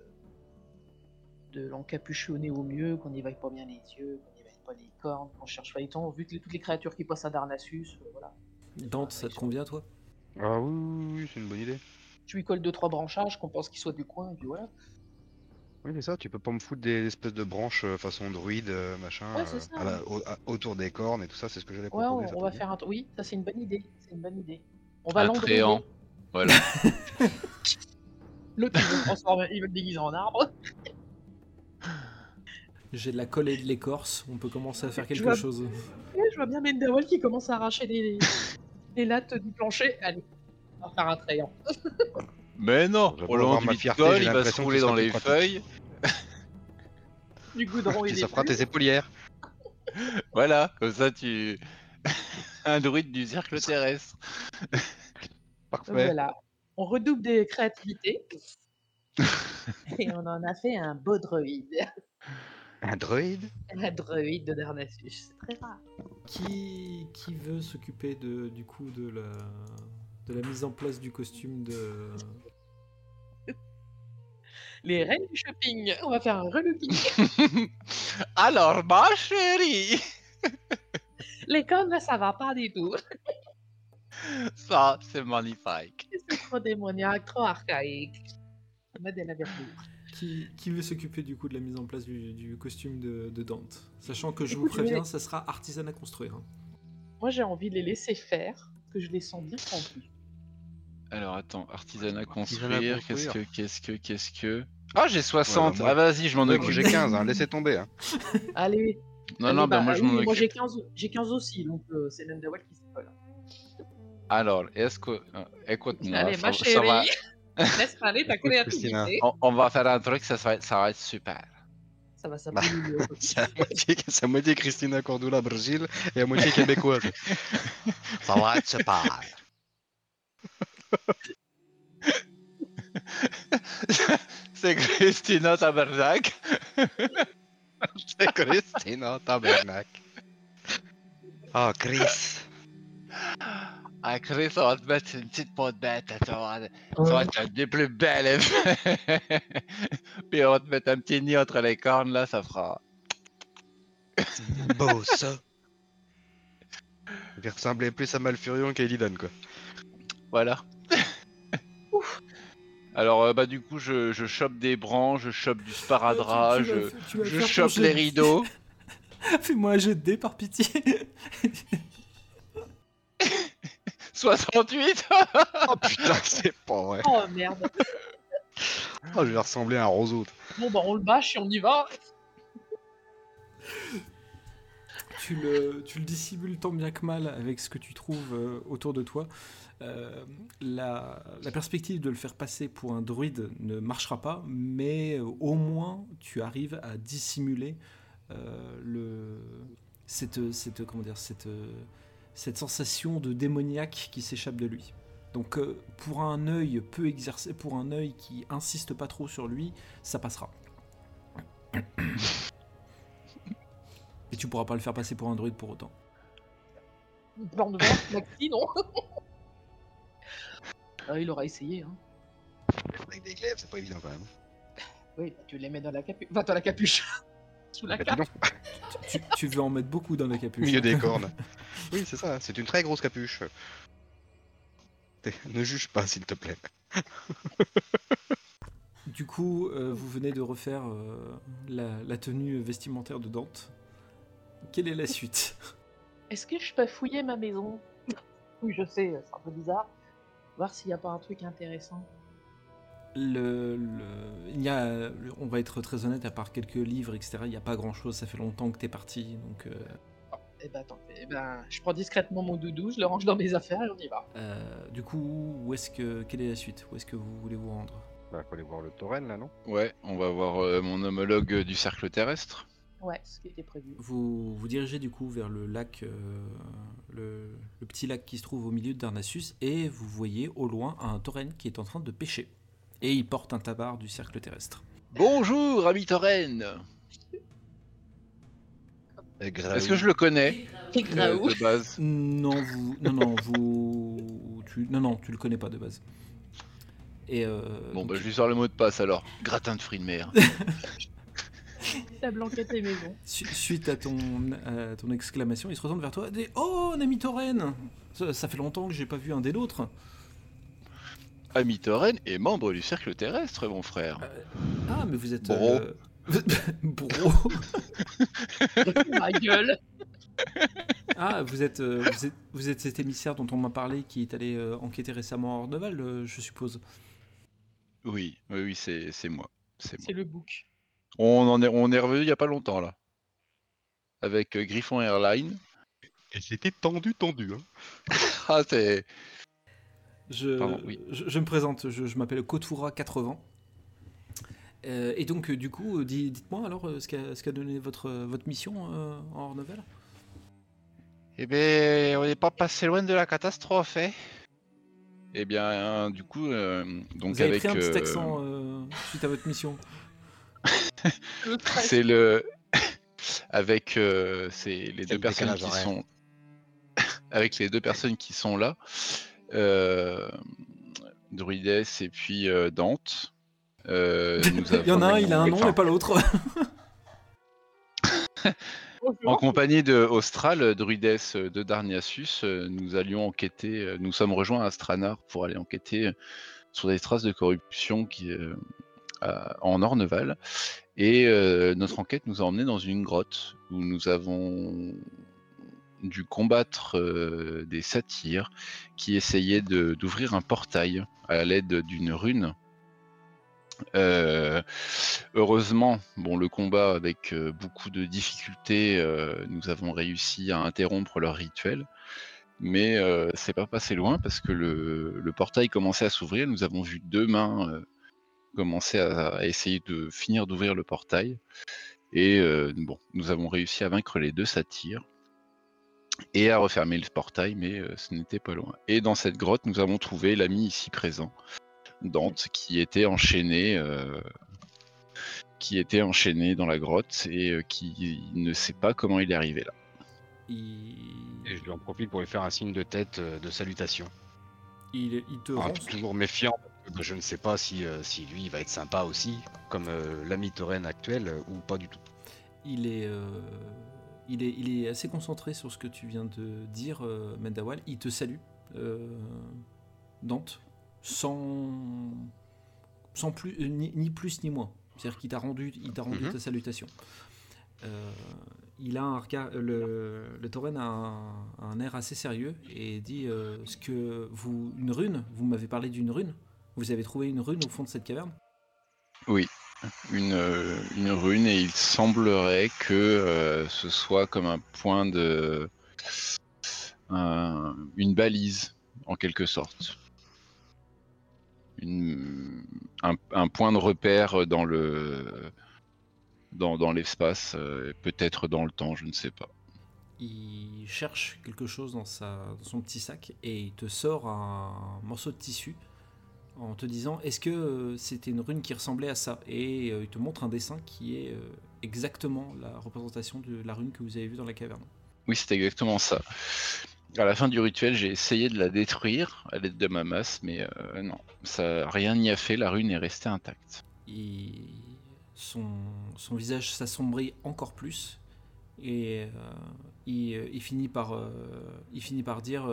de l'encapuchonner au mieux, qu'on n'y vaille pas bien les yeux, qu'on n'y vaille pas les cornes, qu'on cherche pas les temps, vu que les- toutes les créatures qui passent à Darnassus, euh, voilà. Dante, ça te convient toi? Ah oui, oui, oui, c'est une bonne idée. Tu lui colles deux trois branchages, qu'on pense qu'ils soient du coin, et puis voilà. Oui, c'est ça, tu peux pas me foutre des espèces de branches euh, façon druide, euh, machin, Ouais, c'est euh, ça, à la- au- à- autour des cornes et tout ça, c'est ce que j'allais Ouais, proposer. on, ça on tombe va bien. faire un. Oui, ça c'est une bonne idée. C'est une bonne idée. On va tréant. Voilà. L'autre, il veut, le transformer- il veut le déguiser en arbre. J'ai de la colle et de l'écorce, on peut commencer à faire Je quelque vois- chose. Et je vois bien Mendawal qui commence à arracher les, les lattes du plancher. Allez, on va faire un tréant. Mais non du fierté, colle, j'ai il va se rouler dans les feuilles. Du goudron des ça fera tes épaulières. Voilà, comme ça tu... un druide du cercle terrestre. Parfait. Voilà. On redouble des créativités. et on en a fait un beau droïde. Un druide Un droïde de Darnassus. C'est très rare. Qui, qui veut s'occuper de du coup de la de la mise en place du costume de Les reines du shopping. On va faire un relooking. Alors, ma chérie Les cornes, là, ça va pas du tout. Ça, c'est magnifique. C'est trop démoniaque, trop archaïque. Vertu. qui, qui veut s'occuper du coup de la mise en place du, du costume de, de Dante? Sachant que je vous Écoute, je vais- préviens, ça sera artisan à construire. hein. Moi, j'ai envie de les laisser faire, parce que je les sens bien tranquilles. Alors, attends, artisanat Artisanat construire, qu'est-ce que, qu'est-ce que, qu'est-ce que... Ah, j'ai 60 Ouais, bah, moi- Ah, vas-y, je m'en moi, occupe. J'ai 15, hein, laissez tomber. Hein. Allez. Non, allez, non, ben bah, moi, je m'en Moi, occupe. j'ai 15, j'ai 15 aussi, donc euh, c'est Mendawal qui se colle. Alors, est-ce que... Écoute-moi, Allez, ça, ma ça chérie, va... laisse parler ta Écoute, créativité. On, on va faire un truc, ça va être, ça va être super. Ça va s'appeler le- C'est à moitié, c'est à moitié Christina Cordula Brésil et à moitié québécoise. Ça va être super. C'est Christina Tabernac. C'est Christina Tabernac. Ah, Chris. Ah, Chris, on va te mettre une petite peau de bête, ça va, ça va être des plus belles. Puis on va te mettre un petit nid entre les cornes, là, ça fera... Beau ça. Il ressemblait plus à Malfurion qu'à Illidan, quoi. Voilà. Alors, euh, bah, du coup, je, je chope des branches, je chope du sparadrap, Tu- tu vas je, chope les rideaux. Fais-moi un jet de dés par pitié. 68 Oh putain, c'est pas vrai. Oh merde. Oh, je vais ressembler à un roseau. Bon, bah, on le bâche et on y va. tu, le, tu le dissimules tant bien que mal avec ce que tu trouves euh, autour de toi. Euh, la, perspective de le faire passer pour un druide ne marchera pas, mais euh, au moins tu arrives à dissimuler euh, cette, sensation de démoniaque qui s'échappe de lui. Donc pour un œil peu exercé, pour un œil qui insiste pas trop sur lui, ça passera. Et tu pourras pas le faire passer pour un druide pour autant. Non? Ah, Il aura essayé. Hein. Avec des glaives, c'est pas évident quand même. Oui, bah, tu les mets dans la capuche. Enfin, dans la capuche. Sous la Bah, dis cape. donc, Tu, tu veux en mettre beaucoup dans la capuche. milieu des cornes. Oui, c'est ça, c'est une très grosse capuche. T'es- Ne juge pas, s'il te plaît. Du coup, euh, vous venez de refaire euh, la, la tenue vestimentaire de Dante. Quelle est la suite? Est-ce que je peux fouiller ma maison? Oui, je sais, c'est un peu bizarre. Voir s'il n'y a pas un truc intéressant. le, le- il y a, On va être très honnête, à part quelques livres, etc., il n'y a pas grand-chose. Ça fait longtemps que t'es parti, donc... euh, Eh ben, attends, eh ben, je prends discrètement mon doudou, je le range dans mes affaires et on y va. Euh, du coup, où est-ce que quelle est la suite? Où est-ce que vous voulez vous rendre? Bah, faut aller voir le tauren là, non? Ouais, on va voir euh, mon homologue du cercle terrestre. Ouais, ce qui était prévu. Vous vous dirigez du coup vers le lac, euh, le, le petit lac qui se trouve au milieu de Darnassus, et vous voyez au loin un tauren qui est en train de pêcher. Et il porte un tabard du cercle terrestre. Bonjour, ami Torren Est-ce que je le connais? De base Non, vous, non, non, vous, tu, non, non, tu le connais pas de base. Et euh, Bon, bah je lui sors le mot de passe alors. Gratin de fruits de mer. La blanquette est maison. su- suite à ton, à ton exclamation, il se retourne vers toi. et dit, oh, un ami tauren ça, ça fait longtemps que j'ai pas vu un des nôtres. ami Torren est membre du cercle terrestre, mon frère. Ah, mais vous êtes. Bro. euh, Bro. Ma gueule. Ah, vous êtes, euh, vous êtes, vous êtes cet émissaire dont on m'a parlé qui est allé euh, enquêter récemment à Orneval, euh, je suppose. Oui, oui, oui, c'est c'est moi. C'est moi. C'est le bouc. On, en est, on est revenu il y a pas longtemps là. Avec euh, Griffon Airline. Et c'était tendu, tendu. Hein. Ah, c'est. Je, Pardon, oui. je, je me présente, je, je m'appelle Kotura80. Euh, et donc, euh, du coup, di- dites-moi alors ce qu'a donné votre, votre mission euh, en Orneval. Eh ben, on n'est pas passé loin de la catastrophe, hein. Eh bien, du coup, euh, donc Vous avez avec. pris un petit euh, accent euh, suite à votre mission. C'est le. avec euh, c'est les deux le personnes qui horaire. sont. avec les deux personnes qui sont là. Euh... Druides et puis euh, Dante. Euh, nous Il y en a un, il a un nom enfin, et pas l'autre. En compagnie de Austral, druides de Darniassus, euh, nous allions enquêter, nous sommes rejoints à Stranar pour aller enquêter sur des traces de corruption qui, euh, en Orneval. Et euh, notre enquête nous a emmenés dans une grotte où nous avons dû combattre euh, des satyres qui essayaient d'ouvrir un portail à l'aide d'une rune. Euh, heureusement, bon, le combat avec beaucoup de difficultés, nous avons réussi à interrompre leur rituel, mais euh, c'est pas passé loin parce que le, portail commençait à s'ouvrir. Nous avons vu deux mains commencer à, à essayer de finir d'ouvrir le portail, et euh, bon, nous avons réussi à vaincre les deux satyres et à refermer le portail, mais euh, ce n'était pas loin. Et dans cette grotte, nous avons trouvé l'ami ici présent. Dante qui était enchaîné euh, qui était enchaîné dans la grotte et qui ne sait pas comment il est arrivé là. Et je lui en profite pour lui faire un signe de tête de salutation. il, il te Ah, rend. toujours méfiant, je ne sais pas si, euh, si lui va être sympa aussi, comme euh, l'ami tauren actuel, euh, ou pas du tout. Il est, il, est, il est assez concentré sur ce que tu viens de dire, Mendawal. Il te salue, Dante, sans, sans plus, ni, ni plus ni moins. C'est-à-dire qu'il t'a rendu, il t'a rendu Mhm. ta salutation. Euh, il a un regard, le, le tauren a un, un air assez sérieux et dit euh, ce que vous, une rune. Vous m'avez parlé d'une rune. Vous avez trouvé une rune au fond de cette caverne? Une, euh, une rune et il semblerait que euh, ce soit comme un point de un- une balise en quelque sorte. Une- un, un point de repère dans le dans, dans l'espace, euh, peut-être dans le temps, je ne sais pas. il cherche quelque chose dans, sa, dans son petit sac et il te sort un morceau de tissu en te disant est-ce que euh, c'était une rune qui ressemblait à ça? Et euh, il te montre un dessin qui est euh, exactement la représentation de la rune que vous avez vue dans la caverne. Oui, c'est exactement ça. À la fin du rituel, j'ai essayé de la détruire à l'aide de ma masse, mais euh, non, ça rien n'y a fait. La rune est restée intacte. Son, son visage s'assombrit encore plus et euh, il, il finit par, euh, il finit par dire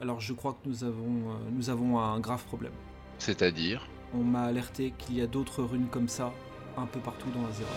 alors je crois que nous avons, nous avons un grave problème. C'est-à-dire, On m'a alerté qu'il y a d'autres runes comme ça un peu partout dans Azeroth.